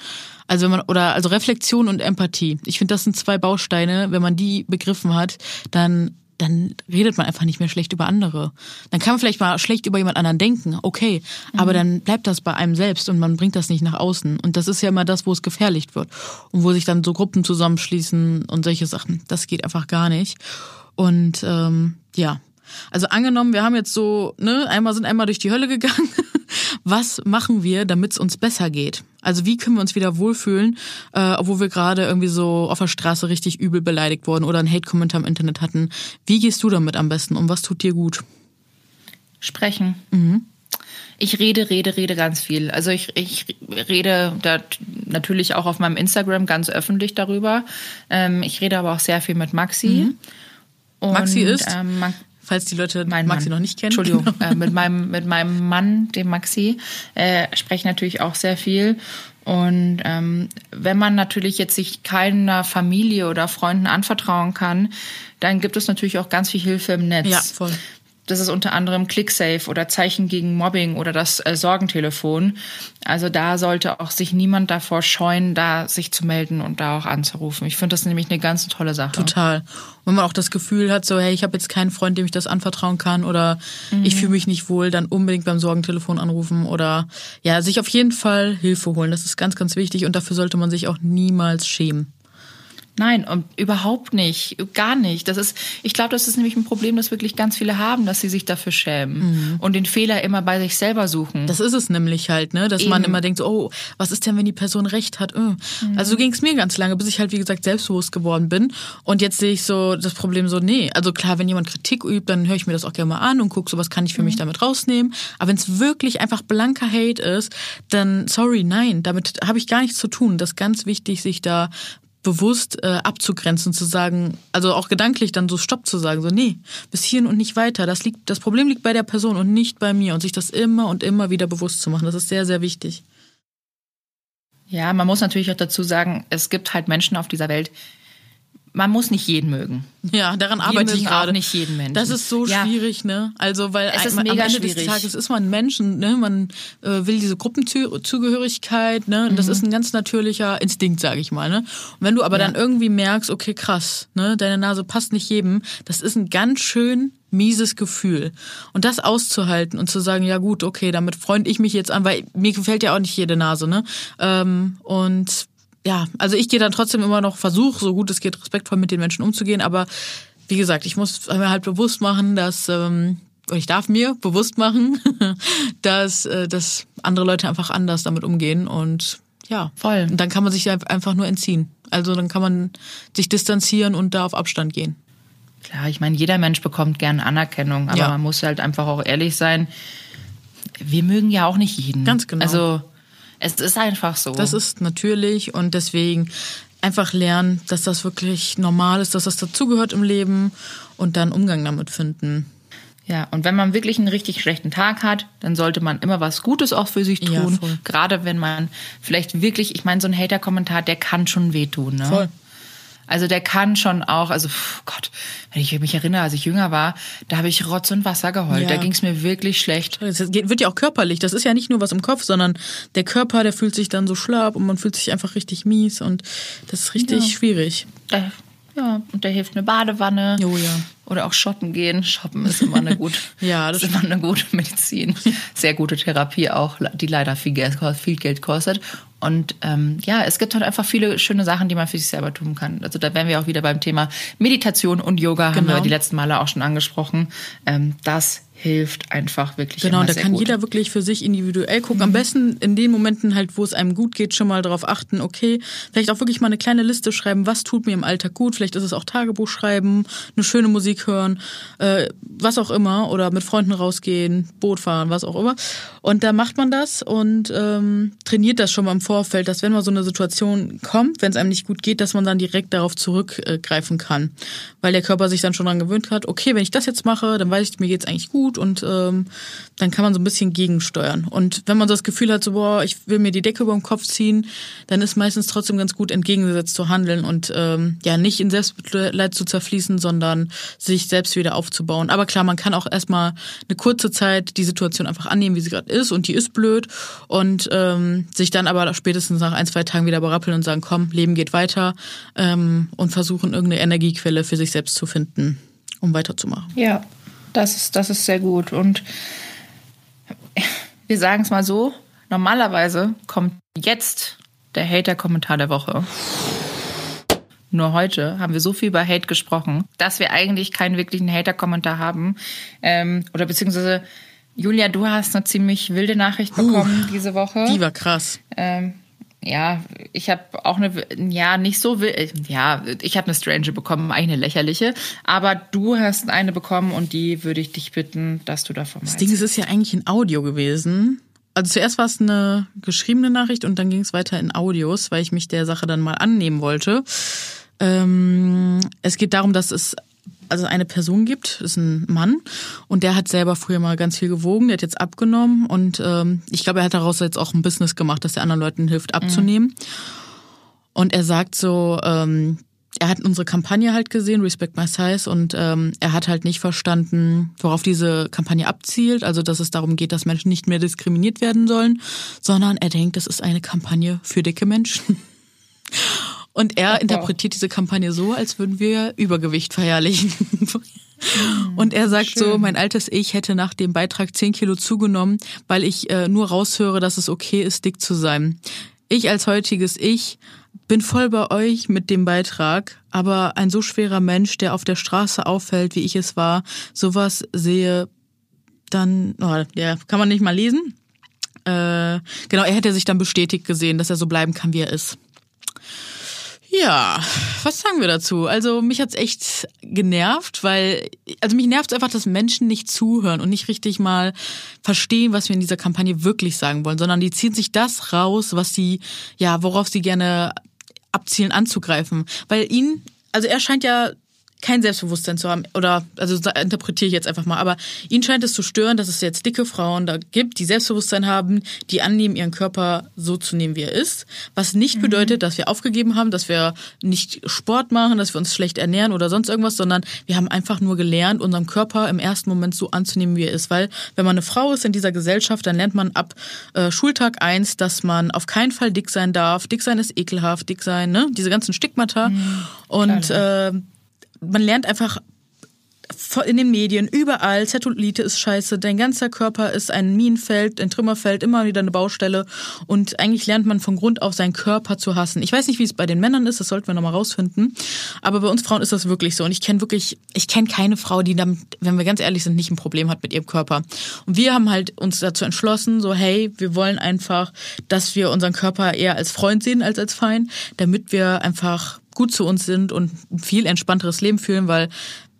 Also wenn man, oder also Reflexion und Empathie. Ich finde, das sind zwei Bausteine. Wenn man die begriffen hat, dann dann redet man einfach nicht mehr schlecht über andere. Dann kann man vielleicht mal schlecht über jemand anderen denken, okay, aber dann bleibt das bei einem selbst und man bringt das nicht nach außen. Und das ist ja immer das, wo es gefährlich wird und wo sich dann so Gruppen zusammenschließen und solche Sachen. Das geht einfach gar nicht. Und ähm, ja, also angenommen, wir haben jetzt so, ne, einmal sind einmal durch die Hölle gegangen. Was machen wir, damit es uns besser geht? Also wie können wir uns wieder wohlfühlen, äh, obwohl wir gerade irgendwie so auf der Straße richtig übel beleidigt wurden oder einen Hate-Kommentar im Internet hatten? Wie gehst du damit am besten und was tut dir gut? Sprechen. Ich rede, rede, rede ganz viel. Also ich, ich rede da natürlich auch auf meinem Instagram ganz öffentlich darüber. Ähm, ich rede aber auch sehr viel mit Maxi. Und, Maxi ist? Ähm, Falls die Leute mein Maxi Mann. noch nicht kennen. Entschuldigung, äh, mit meinem mit meinem Mann, dem Maxi, äh, spreche ich natürlich auch sehr viel. Und ähm, wenn man natürlich jetzt sich keiner Familie oder Freunden anvertrauen kann, dann gibt es natürlich auch ganz viel Hilfe im Netz. Ja, voll. Das ist unter anderem ClickSafe oder Zeichen gegen Mobbing oder das äh, Sorgentelefon. Also da sollte auch sich niemand davor scheuen, da sich zu melden und da auch anzurufen. Ich finde das nämlich eine ganz tolle Sache. Total. Wenn man auch das Gefühl hat, so hey, ich habe jetzt keinen Freund, dem ich das anvertrauen kann oder ich fühle mich nicht wohl, dann unbedingt beim Sorgentelefon anrufen oder ja, sich auf jeden Fall Hilfe holen. Das ist ganz, ganz wichtig und dafür sollte man sich auch niemals schämen. Nein, und überhaupt nicht, gar nicht. Das ist, ich glaube, das ist nämlich ein Problem, das wirklich ganz viele haben, dass sie sich dafür schämen und den Fehler immer bei sich selber suchen. Das ist es nämlich halt, ne, dass man Eben. immer denkt, oh, was ist denn, wenn die Person recht hat? Äh. Also so ging es mir ganz lange, bis ich halt wie gesagt selbstbewusst geworden bin und jetzt sehe ich so das Problem so, nee, also klar, wenn jemand Kritik übt, dann höre ich mir das auch gerne mal an und gucke, so was kann ich für mich damit rausnehmen. Aber wenn es wirklich einfach blanker Hate ist, dann sorry, nein, damit habe ich gar nichts zu tun. Das ist ganz wichtig, sich da bewusst äh, abzugrenzen, zu sagen, also auch gedanklich dann so Stopp zu sagen, so nee, bis hierhin und nicht weiter. Das liegt, das Problem liegt bei der Person und nicht bei mir und sich das immer und immer wieder bewusst zu machen. Das ist sehr, sehr wichtig. Ja, man muss natürlich auch dazu sagen, es gibt halt Menschen auf dieser Welt, man muss nicht jeden mögen. Ja, daran arbeite ich gerade. nicht jeden Menschen. Das ist so Ja. schwierig, ne? Also, weil Es ist am mega Ende des schwierig. Tages ist man ein Menschen, ne? Man äh, will diese Gruppenzugehörigkeit, ne? Und Das Mhm. ist ein ganz natürlicher Instinkt, sage ich mal, ne? Und wenn du aber dann irgendwie merkst, okay, krass, ne? Deine Nase passt nicht jedem, das ist ein ganz schön mieses Gefühl. Und das auszuhalten und zu sagen, ja gut, okay, damit freunde ich mich jetzt an, weil mir gefällt ja auch nicht jede Nase, ne? Ähm, und ja, also ich gehe dann trotzdem immer noch, versuche, so gut es geht, respektvoll mit den Menschen umzugehen, aber wie gesagt, ich muss mir halt bewusst machen, dass, ähm, ich darf mir bewusst machen, dass, äh, dass andere Leute einfach anders damit umgehen und ja, Voll. Und dann kann man sich einfach nur entziehen. Also dann kann man sich distanzieren und da auf Abstand gehen. Klar, ich meine, jeder Mensch bekommt gern Anerkennung, aber Ja. man muss halt einfach auch ehrlich sein. Wir mögen ja auch nicht jeden. Ganz genau. Also Es ist einfach so. Das ist natürlich und deswegen einfach lernen, dass das wirklich normal ist, dass das dazugehört im Leben und dann Umgang damit finden. Ja, und wenn man wirklich einen richtig schlechten Tag hat, dann sollte man immer was Gutes auch für sich tun. Ja. Gerade wenn man vielleicht wirklich, ich meine, so ein Hater-Kommentar, der kann schon wehtun. Ne? Voll. Also der kann schon auch, also pf, Gott, wenn ich mich erinnere, als ich jünger war, da habe ich Rotz und Wasser geheult. Ja. Da ging es mir wirklich schlecht. Es geht- wird ja auch körperlich. Das ist ja nicht nur was im Kopf, sondern der Körper, der fühlt sich dann so schlapp und man fühlt sich einfach richtig mies und das ist richtig Ja. schwierig. Da, ja, und da hilft eine Badewanne. Oh ja. Oder auch shoppen gehen. Shoppen ist immer eine gut, Ja, das ist immer eine gute Medizin. Sehr gute Therapie auch, die leider viel Geld, viel Geld kostet. Und ähm, ja, es gibt halt einfach viele schöne Sachen, die man für sich selber tun kann. Also da wären wir auch wieder beim Thema Meditation und Yoga, haben Genau. wir die letzten Male auch schon angesprochen. Ähm, das hilft einfach wirklich Genau, da kann gut. jeder wirklich für sich individuell gucken. Am besten in den Momenten halt, wo es einem gut geht, schon mal darauf achten, okay, vielleicht auch wirklich mal eine kleine Liste schreiben, was tut mir im Alltag gut. Vielleicht ist es auch Tagebuch schreiben, eine schöne Musik hören, äh, was auch immer. Oder mit Freunden rausgehen, Boot fahren, was auch immer. Und da macht man das und ähm, trainiert das schon mal im Vorfeld, dass wenn mal so eine Situation kommt, wenn es einem nicht gut geht, dass man dann direkt darauf zurückgreifen kann. Weil der Körper sich dann schon daran gewöhnt hat, okay, wenn ich das jetzt mache, dann weiß ich, mir geht's eigentlich gut und ähm, dann kann man so ein bisschen gegensteuern. Und wenn man so das Gefühl hat, so, boah, ich will mir die Decke über den Kopf ziehen, dann ist meistens trotzdem ganz gut, entgegengesetzt zu handeln und ähm, ja, nicht in Selbstmitleid zu zerfließen, sondern sich selbst wieder aufzubauen. Aber klar, man kann auch erstmal eine kurze Zeit die Situation einfach annehmen, wie sie gerade ist und die ist blöd und ähm, sich dann aber spätestens nach ein, zwei Tagen wieder berappeln und sagen, komm, Leben geht weiter ähm, und versuchen irgendeine Energiequelle für sich selbst zu finden, um weiterzumachen. Ja, das ist, das ist sehr gut. Und wir sagen es mal so, normalerweise kommt jetzt der Hater-Kommentar der Woche. Nur heute haben wir so viel über Hate gesprochen, dass wir eigentlich keinen wirklichen Hater-Kommentar haben. Ähm, oder beziehungsweise, Julia, du hast eine ziemlich wilde Nachricht bekommen diese Woche. Die war krass. Ähm, ja, ich habe auch eine, ja, nicht so wild, ja, ich habe eine Strange bekommen, eigentlich eine lächerliche, aber du hast eine bekommen und die würde ich dich bitten, dass du davon Das Ding ist, ist ja eigentlich ein Audio gewesen. Also zuerst war es eine geschriebene Nachricht und dann ging es weiter in Audios, weil ich mich der Sache dann mal annehmen wollte. Ähm, es geht darum, dass es also eine Person gibt, ist ein Mann und der hat selber früher mal ganz viel gewogen, der hat jetzt abgenommen und ähm, ich glaube, er hat daraus jetzt auch ein Business gemacht, dass er anderen Leuten hilft abzunehmen. Und er sagt so, ähm, er hat unsere Kampagne halt gesehen, Respect My Size, und ähm, er hat halt nicht verstanden, worauf diese Kampagne abzielt, also dass es darum geht, dass Menschen nicht mehr diskriminiert werden sollen, sondern er denkt, es ist eine Kampagne für dicke Menschen. Und er wow. interpretiert diese Kampagne so, als würden wir Übergewicht verherrlichen. Und er sagt so, mein altes Ich hätte nach dem Beitrag 10 Kilo zugenommen, weil ich äh, nur raushöre, dass es okay ist, dick zu sein. Ich als heutiges Ich bin voll bei euch mit dem Beitrag, aber ein so schwerer Mensch, der auf der Straße auffällt, wie ich es war, sowas sehe, dann, oh, ja, kann man nicht mal lesen. Äh, genau, er hätte sich dann bestätigt gesehen, dass er so bleiben kann, wie er ist. Ja, was sagen wir dazu? Also mich hat's echt genervt, weil also mich nervt einfach, dass Menschen nicht zuhören und nicht richtig mal verstehen, was wir in dieser Kampagne wirklich sagen wollen, sondern die ziehen sich das raus, was sie ja, worauf sie gerne abzielen anzugreifen, weil ihn also er scheint ja kein Selbstbewusstsein zu haben. Oder also interpretiere ich jetzt einfach mal, aber ihn scheint es zu stören, dass es jetzt dicke Frauen da gibt, die Selbstbewusstsein haben, die annehmen, ihren Körper so zu nehmen, wie er ist, was nicht mhm. bedeutet, dass wir aufgegeben haben, dass wir nicht Sport machen, dass wir uns schlecht ernähren oder sonst irgendwas, sondern wir haben einfach nur gelernt, unseren Körper im ersten Moment so anzunehmen, wie er ist, weil wenn man eine Frau ist in dieser Gesellschaft, dann lernt man ab äh, Schultag eins, dass man auf keinen Fall dick sein darf, dick sein ist ekelhaft, dick sein, ne, diese ganzen Stigmata. Mhm. und äh, man lernt einfach in den Medien, überall, Zellulite ist scheiße, dein ganzer Körper ist ein Minenfeld, ein Trümmerfeld, immer wieder eine Baustelle und eigentlich lernt man von Grund auf seinen Körper zu hassen. Ich weiß nicht, wie es bei den Männern ist, das sollten wir nochmal rausfinden, aber bei uns Frauen ist das wirklich so und ich kenne wirklich, ich kenne keine Frau, die damit, wenn wir ganz ehrlich sind, nicht ein Problem hat mit ihrem Körper. Und wir haben halt uns dazu entschlossen, so hey, wir wollen einfach, dass wir unseren Körper eher als Freund sehen als als Feind, damit wir einfach gut zu uns sind und ein viel entspannteres Leben fühlen, weil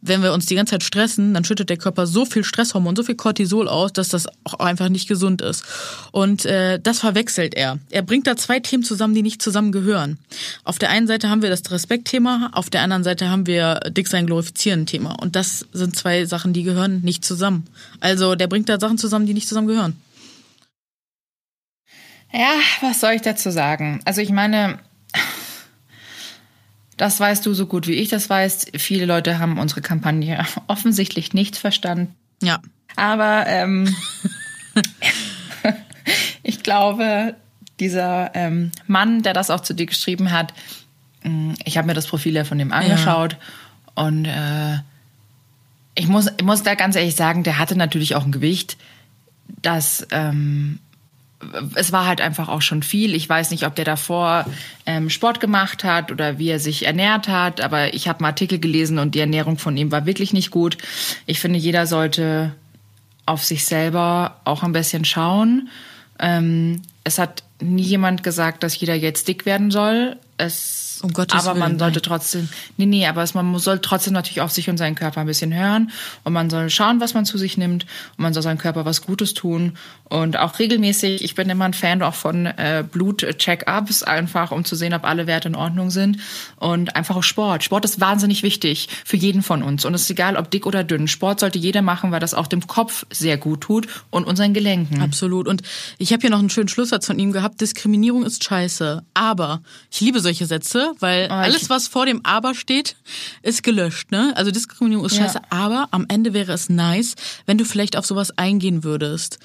wenn wir uns die ganze Zeit stressen, dann schüttet der Körper so viel Stresshormon, so viel Cortisol aus, dass das auch einfach nicht gesund ist. Und äh, das verwechselt er. Er bringt da zwei Themen zusammen, die nicht zusammengehören. Auf der einen Seite haben wir das Respektthema, auf der anderen Seite haben wir Dicksein glorifizieren Thema. Und das sind zwei Sachen, die gehören nicht zusammen. Also der bringt da Sachen zusammen, die nicht zusammengehören. Ja, was soll ich dazu sagen? Also ich meine, das weißt du so gut wie ich das weiß. Viele Leute haben unsere Kampagne offensichtlich nicht verstanden. Ja. Aber ähm, ich glaube, dieser ähm, Mann, der das auch zu dir geschrieben hat, mm, ich habe mir das Profil ja von dem angeschaut ja. und äh, ich muss, ich muss da ganz ehrlich sagen, der hatte natürlich auch ein Gewicht, das ähm, es war halt einfach auch schon viel. Ich weiß nicht, ob der davor ähm, Sport gemacht hat oder wie er sich ernährt hat, aber ich habe einen Artikel gelesen und die Ernährung von ihm war wirklich nicht gut. Ich finde, jeder sollte auf sich selber auch ein bisschen schauen. Ähm, es hat nie jemand gesagt, dass jeder jetzt dick werden soll. Es um Gottes aber Willen, man sollte nein. trotzdem, nee, nee, aber es, man soll trotzdem natürlich auf sich und seinen Körper ein bisschen hören und man soll schauen, was man zu sich nimmt und man soll seinem Körper was Gutes tun und auch regelmäßig, ich bin immer ein Fan auch von äh, Blut-Check-ups, einfach um zu sehen, ob alle Werte in Ordnung sind und einfach auch Sport. Sport ist wahnsinnig wichtig für jeden von uns und es ist egal, ob dick oder dünn. Sport sollte jeder machen, weil das auch dem Kopf sehr gut tut und unseren Gelenken. Absolut. Und ich habe hier noch einen schönen Schlusssatz von ihm gehabt. Diskriminierung ist scheiße. Aber ich liebe solche Sätze, weil ich- alles, was vor dem Aber steht, ist gelöscht. Ne? Also Diskriminierung ist Ja. scheiße. Aber am Ende wäre es nice, wenn du vielleicht auf sowas eingehen würdest.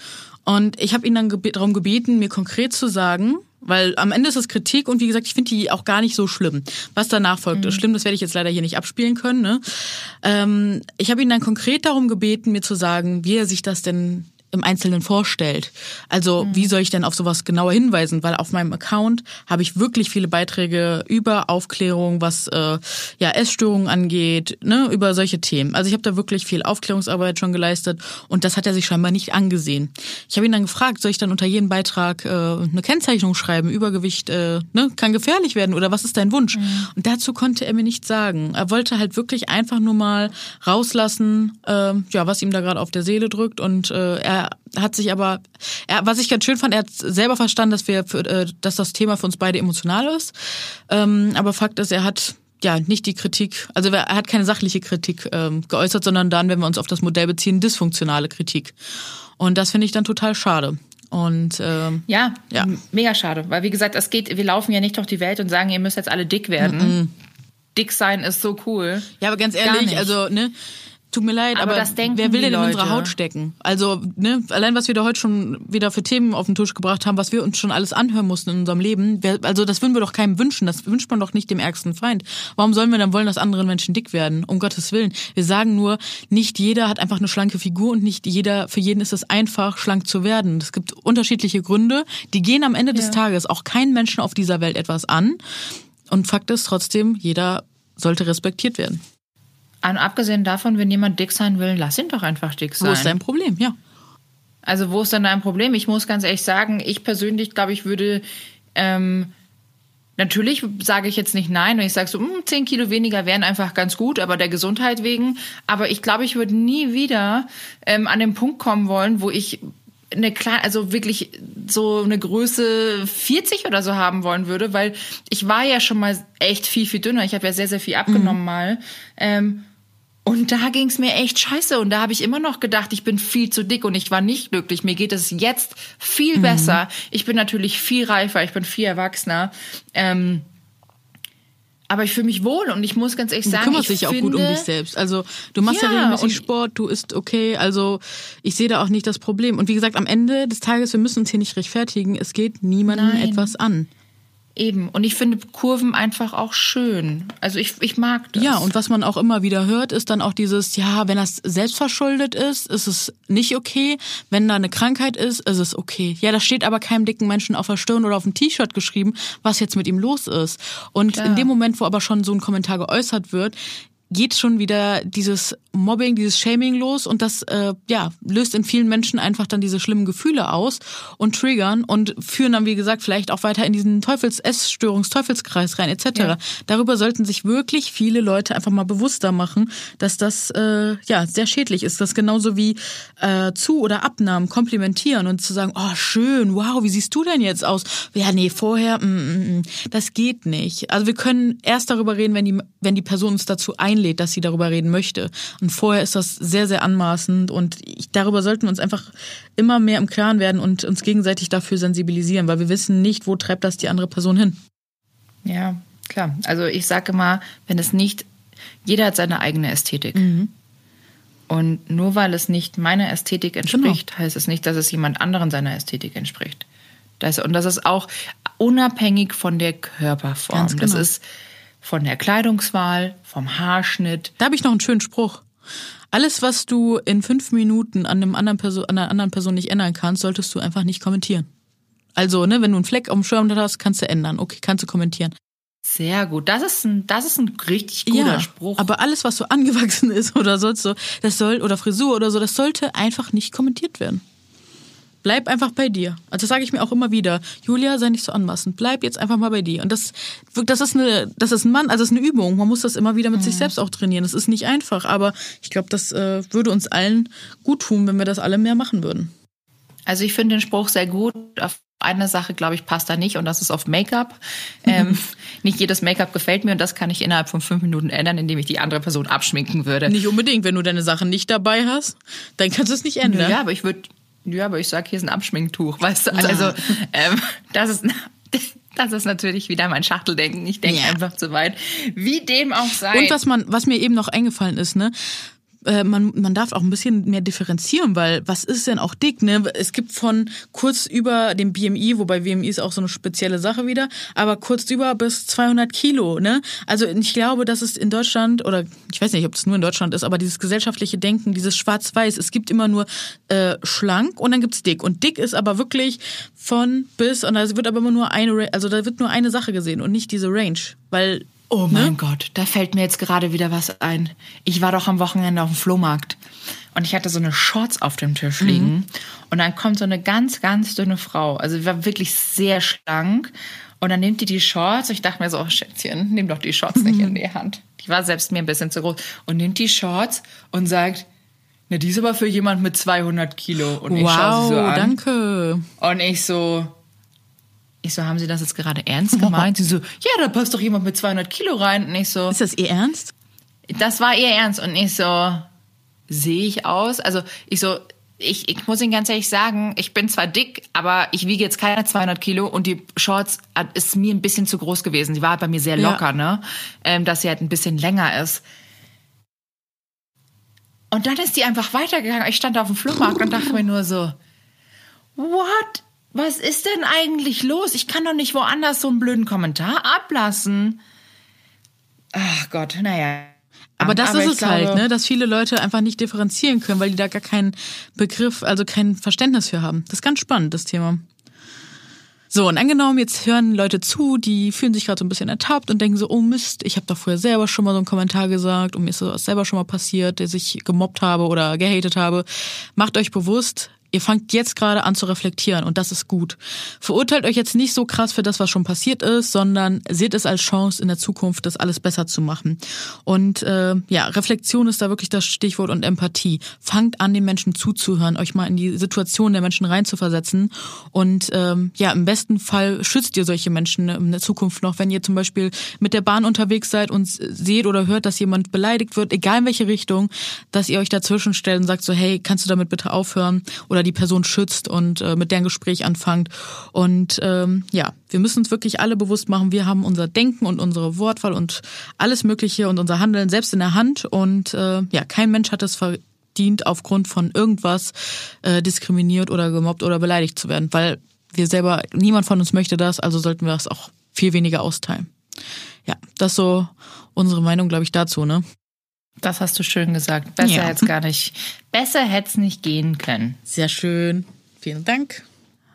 Und ich habe ihn dann gebe darum gebeten, mir konkret zu sagen, weil am Ende ist es Kritik und wie gesagt, ich finde die auch gar nicht so schlimm. Was danach folgt, ist schlimm, das werde ich jetzt leider hier nicht abspielen können. Ne? Ähm, ich habe ihn dann konkret darum gebeten, mir zu sagen, wie er sich das denn im Einzelnen vorstellt. Also wie soll ich denn auf sowas genauer hinweisen? Weil auf meinem Account habe ich wirklich viele Beiträge über Aufklärung, was äh, ja Essstörungen angeht, ne, über solche Themen. Also ich habe da wirklich viel Aufklärungsarbeit schon geleistet und das hat er sich scheinbar nicht angesehen. Ich habe ihn dann gefragt, soll ich dann unter jedem Beitrag äh, eine Kennzeichnung schreiben? Übergewicht äh, ne, kann gefährlich werden oder was ist dein Wunsch? Und dazu konnte er mir nichts sagen. Er wollte halt wirklich einfach nur mal rauslassen, äh, ja, was ihm da gerade auf der Seele drückt und äh, er hat sich aber, er, was ich ganz schön fand, er hat selber verstanden, dass wir, für, äh, dass das Thema für uns beide emotional ist. Ähm, aber Fakt ist, er hat ja nicht die Kritik, also er hat keine sachliche Kritik ähm, geäußert, sondern dann, wenn wir uns auf das Modell beziehen, dysfunktionale Kritik. Und das finde ich dann total schade. Und ähm, Ja, Ja. mega schade. Weil wie gesagt, es geht, wir laufen ja nicht durch die Welt und sagen, ihr müsst jetzt alle dick werden. Dick sein ist so cool. Ja, aber ganz ehrlich, also, ne, tut mir leid, Aber aber, wer will denn in unsere Haut stecken? Also, ne, allein was wir da heute schon wieder für Themen auf den Tisch gebracht haben, was wir uns schon alles anhören mussten in unserem Leben, wer, also das würden wir doch keinem wünschen, das wünscht man doch nicht dem ärgsten Feind. Warum sollen wir dann wollen, dass andere Menschen dick werden? Um Gottes Willen. Wir sagen nur, nicht jeder hat einfach eine schlanke Figur und nicht jeder, für jeden ist es einfach, schlank zu werden. Es gibt unterschiedliche Gründe, die gehen am Ende des Ja. Tages auch keinen Menschen auf dieser Welt etwas an. Und Fakt ist trotzdem, jeder sollte respektiert werden. Und abgesehen davon, wenn jemand dick sein will, lass ihn doch einfach dick sein. Wo ist dein Problem? Ja. Also wo ist denn dein Problem? Ich muss ganz ehrlich sagen, ich persönlich glaube, ich würde ähm, natürlich sage ich jetzt nicht nein und ich sage so, hm, 10 Kilo weniger wären einfach ganz gut, aber der Gesundheit wegen. Aber ich glaube, ich würde nie wieder ähm, an den Punkt kommen wollen, wo ich eine kleine, also wirklich so eine Größe 40 oder so haben wollen würde, weil ich war ja schon mal echt viel, viel dünner. Ich habe ja sehr, sehr viel abgenommen mal. Ähm, und da ging's mir echt scheiße. Und da habe ich immer noch gedacht, ich bin viel zu dick und ich war nicht glücklich. Mir geht es jetzt viel besser. Ich bin natürlich viel reifer, ich bin viel erwachsener. Ähm, aber ich fühle mich wohl und ich muss ganz ehrlich Du sagen, kümmerst ich dich auch finde, gut um dich selbst. Also du machst ja, Ja, regelmäßig Sport, du isst okay. Also ich sehe da auch nicht das Problem. Und wie gesagt, am Ende des Tages, wir müssen uns hier nicht rechtfertigen. Es geht niemandem Nein. etwas an. Eben. Und ich finde Kurven einfach auch schön. Also ich, ich mag das. Ja, und was man auch immer wieder hört, ist dann auch dieses, ja, wenn das selbstverschuldet ist, ist es nicht okay. Wenn da eine Krankheit ist, ist es okay. Ja, das steht aber keinem dicken Menschen auf der Stirn oder auf dem T-Shirt geschrieben, was jetzt mit ihm los ist. Und Klar. in dem Moment, wo aber schon so ein Kommentar geäußert wird, geht schon wieder dieses Mobbing, dieses Shaming los und das äh, ja löst in vielen Menschen einfach dann diese schlimmen Gefühle aus und triggern und führen dann wie gesagt vielleicht auch weiter in diesen Teufels Essstörungs Teufelskreis rein etc. Ja. Darüber sollten sich wirklich viele Leute einfach mal bewusster machen, dass das äh, ja sehr schädlich ist. Das genauso wie äh, zu oder Abnahmen komplimentieren und zu sagen, oh schön, wow, wie siehst du denn jetzt aus? Ja nee vorher, mm, mm, mm. das geht nicht. Also wir können erst darüber reden, wenn die wenn die Person uns dazu einlädt, dass sie darüber reden möchte. Und vorher ist das sehr, sehr anmaßend und ich, darüber sollten wir uns einfach immer mehr im Klaren werden und uns gegenseitig dafür sensibilisieren, weil wir wissen nicht, wo treibt das die andere Person hin. Ja, klar. Also ich sage immer, wenn es nicht, jeder hat seine eigene Ästhetik. Mhm. Und nur weil es nicht meiner Ästhetik entspricht, genau. heißt es nicht, dass es jemand anderen seiner Ästhetik entspricht. Das, und das ist auch unabhängig von der Körperform. Ganz genau. Das ist von der Kleidungswahl, vom Haarschnitt. Da habe ich noch einen schönen Spruch. Alles, was du in fünf Minuten an, einem anderen Person, an einer anderen Person nicht ändern kannst, solltest du einfach nicht kommentieren. Also, ne, wenn du einen Fleck auf dem Schirm hast, kannst du ändern. Okay, kannst du kommentieren. Sehr gut. Das ist ein, das ist ein richtig guter ja, Spruch. Aber alles, was so angewachsen ist oder sonst so, das soll, oder Frisur oder so, das sollte einfach nicht kommentiert werden. Bleib einfach bei dir. Also das sage ich mir auch immer wieder. Julia, sei nicht so anmaßend. Bleib jetzt einfach mal bei dir. Und das, das ist eine, das ist ein Mann, also das ist eine Übung. Man muss das immer wieder mit mhm. sich selbst auch trainieren. Das ist nicht einfach, aber ich glaube, das äh, würde uns allen gut tun, wenn wir das alle mehr machen würden. Also ich finde den Spruch sehr gut. Auf eine Sache, glaube ich, passt da nicht und das ist auf Make-up. Ähm, nicht jedes Make-up gefällt mir und das kann ich innerhalb von fünf Minuten ändern, indem ich die andere Person abschminken würde. Nicht unbedingt, wenn du deine Sachen nicht dabei hast, dann kannst du es nicht ändern. Ja, aber ich würde ja, aber ich sag, hier ist ein Abschminktuch, weißt du? Also, ähm, das ist. Das ist natürlich wieder mein Schachteldenken. Ich denke ja. einfach zu weit. Wie dem auch sei. Und was man, was mir eben noch eingefallen ist, ne? Äh, man, man darf auch ein bisschen mehr differenzieren, weil was ist denn auch dick? Ne? Es gibt von kurz über dem BMI, wobei BMI ist auch so eine spezielle Sache wieder, aber kurz über bis 200 Kilo. Ne? Also ich glaube, dass es in Deutschland, oder ich weiß nicht, ob es nur in Deutschland ist, aber dieses gesellschaftliche Denken, dieses Schwarz-Weiß, es gibt immer nur äh, schlank und dann gibt's dick. Und dick ist aber wirklich von bis, und da wird aber immer nur eine, also da wird nur eine Sache gesehen und nicht diese Range. Weil Oh mein ne? Gott, da fällt mir jetzt gerade wieder was ein. Ich war doch am Wochenende auf dem Flohmarkt und ich hatte so eine Shorts auf dem Tisch mhm. liegen mhm. und dann kommt so eine ganz, ganz dünne Frau. Also die war wirklich sehr schlank und dann nimmt die die Shorts und ich dachte mir so, oh Schätzchen, nimm doch die Shorts mhm. nicht in die Hand. Die war selbst mir ein bisschen zu groß und nimmt die Shorts und sagt, na, die ist aber für jemand mit 200 Kilo. Und ich wow, schaue sie so an. danke. Und ich so, ich so, haben Sie das jetzt gerade ernst gemeint? Sie so, ja, da passt doch jemand mit 200 Kilo rein. Und ich so, ist das Ihr Ernst? Das war Ihr Ernst. Und ich so, sehe ich aus? Also ich so, ich, ich muss Ihnen ganz ehrlich sagen, ich bin zwar dick, aber ich wiege jetzt keine 200 Kilo und die Shorts ist mir ein bisschen zu groß gewesen. Die war bei mir sehr locker, ja. ne? Ähm, dass sie halt ein bisschen länger ist. Und dann ist die einfach weitergegangen. Ich stand auf dem Flohmarkt und dachte mir nur so, what was ist denn eigentlich los? Ich kann doch nicht woanders so einen blöden Kommentar ablassen. Ach Gott, naja. Aber das Aber ist es halt, glaube, halt, ne, dass viele Leute einfach nicht differenzieren können, weil die da gar keinen Begriff, also kein Verständnis für haben. Das ist ganz spannend, das Thema. So, und angenommen, jetzt hören Leute zu, die fühlen sich gerade so ein bisschen ertappt und denken so, oh Mist, ich habe doch vorher selber schon mal so einen Kommentar gesagt und mir ist das selber schon mal passiert, dass ich gemobbt habe oder gehatet habe. Macht euch bewusst, Ihr fangt jetzt gerade an zu reflektieren und das ist gut. Verurteilt euch jetzt nicht so krass für das, was schon passiert ist, sondern seht es als Chance in der Zukunft, das alles besser zu machen. Und äh, ja, Reflexion ist da wirklich das Stichwort und Empathie. Fangt an, den Menschen zuzuhören, euch mal in die Situation der Menschen reinzuversetzen und ähm, ja, im besten Fall schützt ihr solche Menschen in der Zukunft noch, wenn ihr zum Beispiel mit der Bahn unterwegs seid und seht oder hört, dass jemand beleidigt wird, egal in welche Richtung, dass ihr euch dazwischen stellt und sagt so, hey, kannst du damit bitte aufhören? Oder die Person schützt und äh, mit deren Gespräch anfangt. Und ähm, ja, wir müssen uns wirklich alle bewusst machen, wir haben unser Denken und unsere Wortwahl und alles Mögliche und unser Handeln selbst in der Hand. Und äh, ja, kein Mensch hat es verdient, aufgrund von irgendwas äh, diskriminiert oder gemobbt oder beleidigt zu werden, weil wir selber, niemand von uns möchte das, also sollten wir das auch viel weniger austeilen. Ja, das so unsere Meinung, glaube ich, dazu, ne? Das hast du schön gesagt. Besser ja. hätte es gar nicht. Besser hätte es nicht gehen können. Sehr schön. Vielen Dank.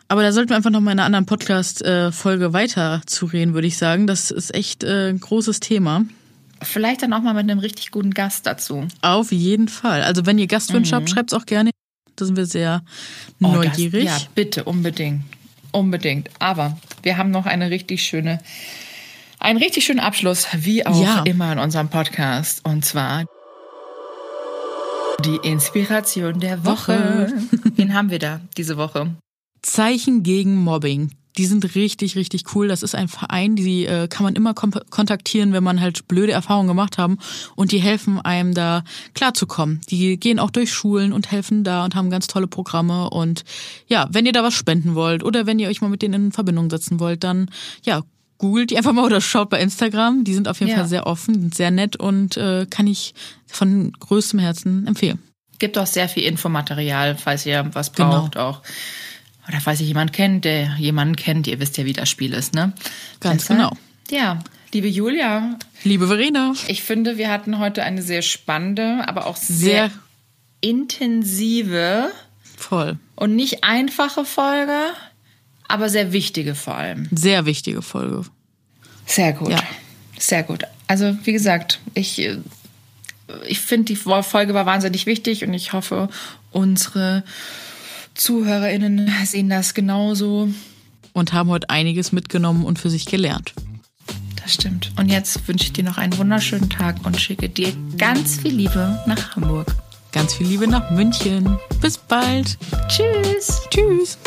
Aber da sollten wir einfach noch mal in einer anderen Podcast-Folge weiter zu reden, würde ich sagen. Das ist echt äh, ein großes Thema. Vielleicht dann auch mal mit einem richtig guten Gast dazu. Auf jeden Fall. Also wenn ihr Gastwünsche habt, schreibt es auch gerne. Da sind wir sehr Oh, neugierig. Das, ja, bitte, unbedingt. Unbedingt. Aber wir haben noch eine richtig schöne, einen richtig schönen Abschluss, wie auch Ja. immer in unserem Podcast. Und zwar die Inspiration der Woche. Wen haben wir da diese Woche? Zeichen gegen Mobbing. Die sind richtig, richtig cool. Das ist ein Verein, die äh, kann man immer kontaktieren, wenn man halt blöde Erfahrungen gemacht haben. Und die helfen einem da klarzukommen. Die gehen auch durch Schulen und helfen da und haben ganz tolle Programme. Und ja, wenn ihr da was spenden wollt oder wenn ihr euch mal mit denen in Verbindung setzen wollt, dann ja, googelt die einfach mal oder schaut bei Instagram. Die sind auf jeden Ja. Fall sehr offen, sind sehr nett und äh, kann ich von größtem Herzen empfehlen. Gibt auch sehr viel Infomaterial, falls ihr was Genau. braucht auch. Oder falls ihr jemanden kennt, der jemanden kennt, ihr wisst ja, wie das Spiel ist, ne? Ganz genau. Ja, liebe Julia, Liebe Verena, ich finde, wir hatten heute eine sehr spannende, aber auch sehr, sehr intensive voll. und nicht einfache Folge, aber sehr wichtige vor allem. Sehr wichtige Folge. Sehr gut. Ja. Sehr gut. Also, wie gesagt, ich, äh, ich finde, die Folge war wahnsinnig wichtig und ich hoffe, unsere ZuhörerInnen sehen das genauso. und haben heute einiges mitgenommen und für sich gelernt. Das stimmt. Und jetzt wünsche ich dir noch einen wunderschönen Tag und schicke dir ganz viel Liebe nach Hamburg. Ganz viel Liebe nach München. Bis bald. Tschüss. Tschüss.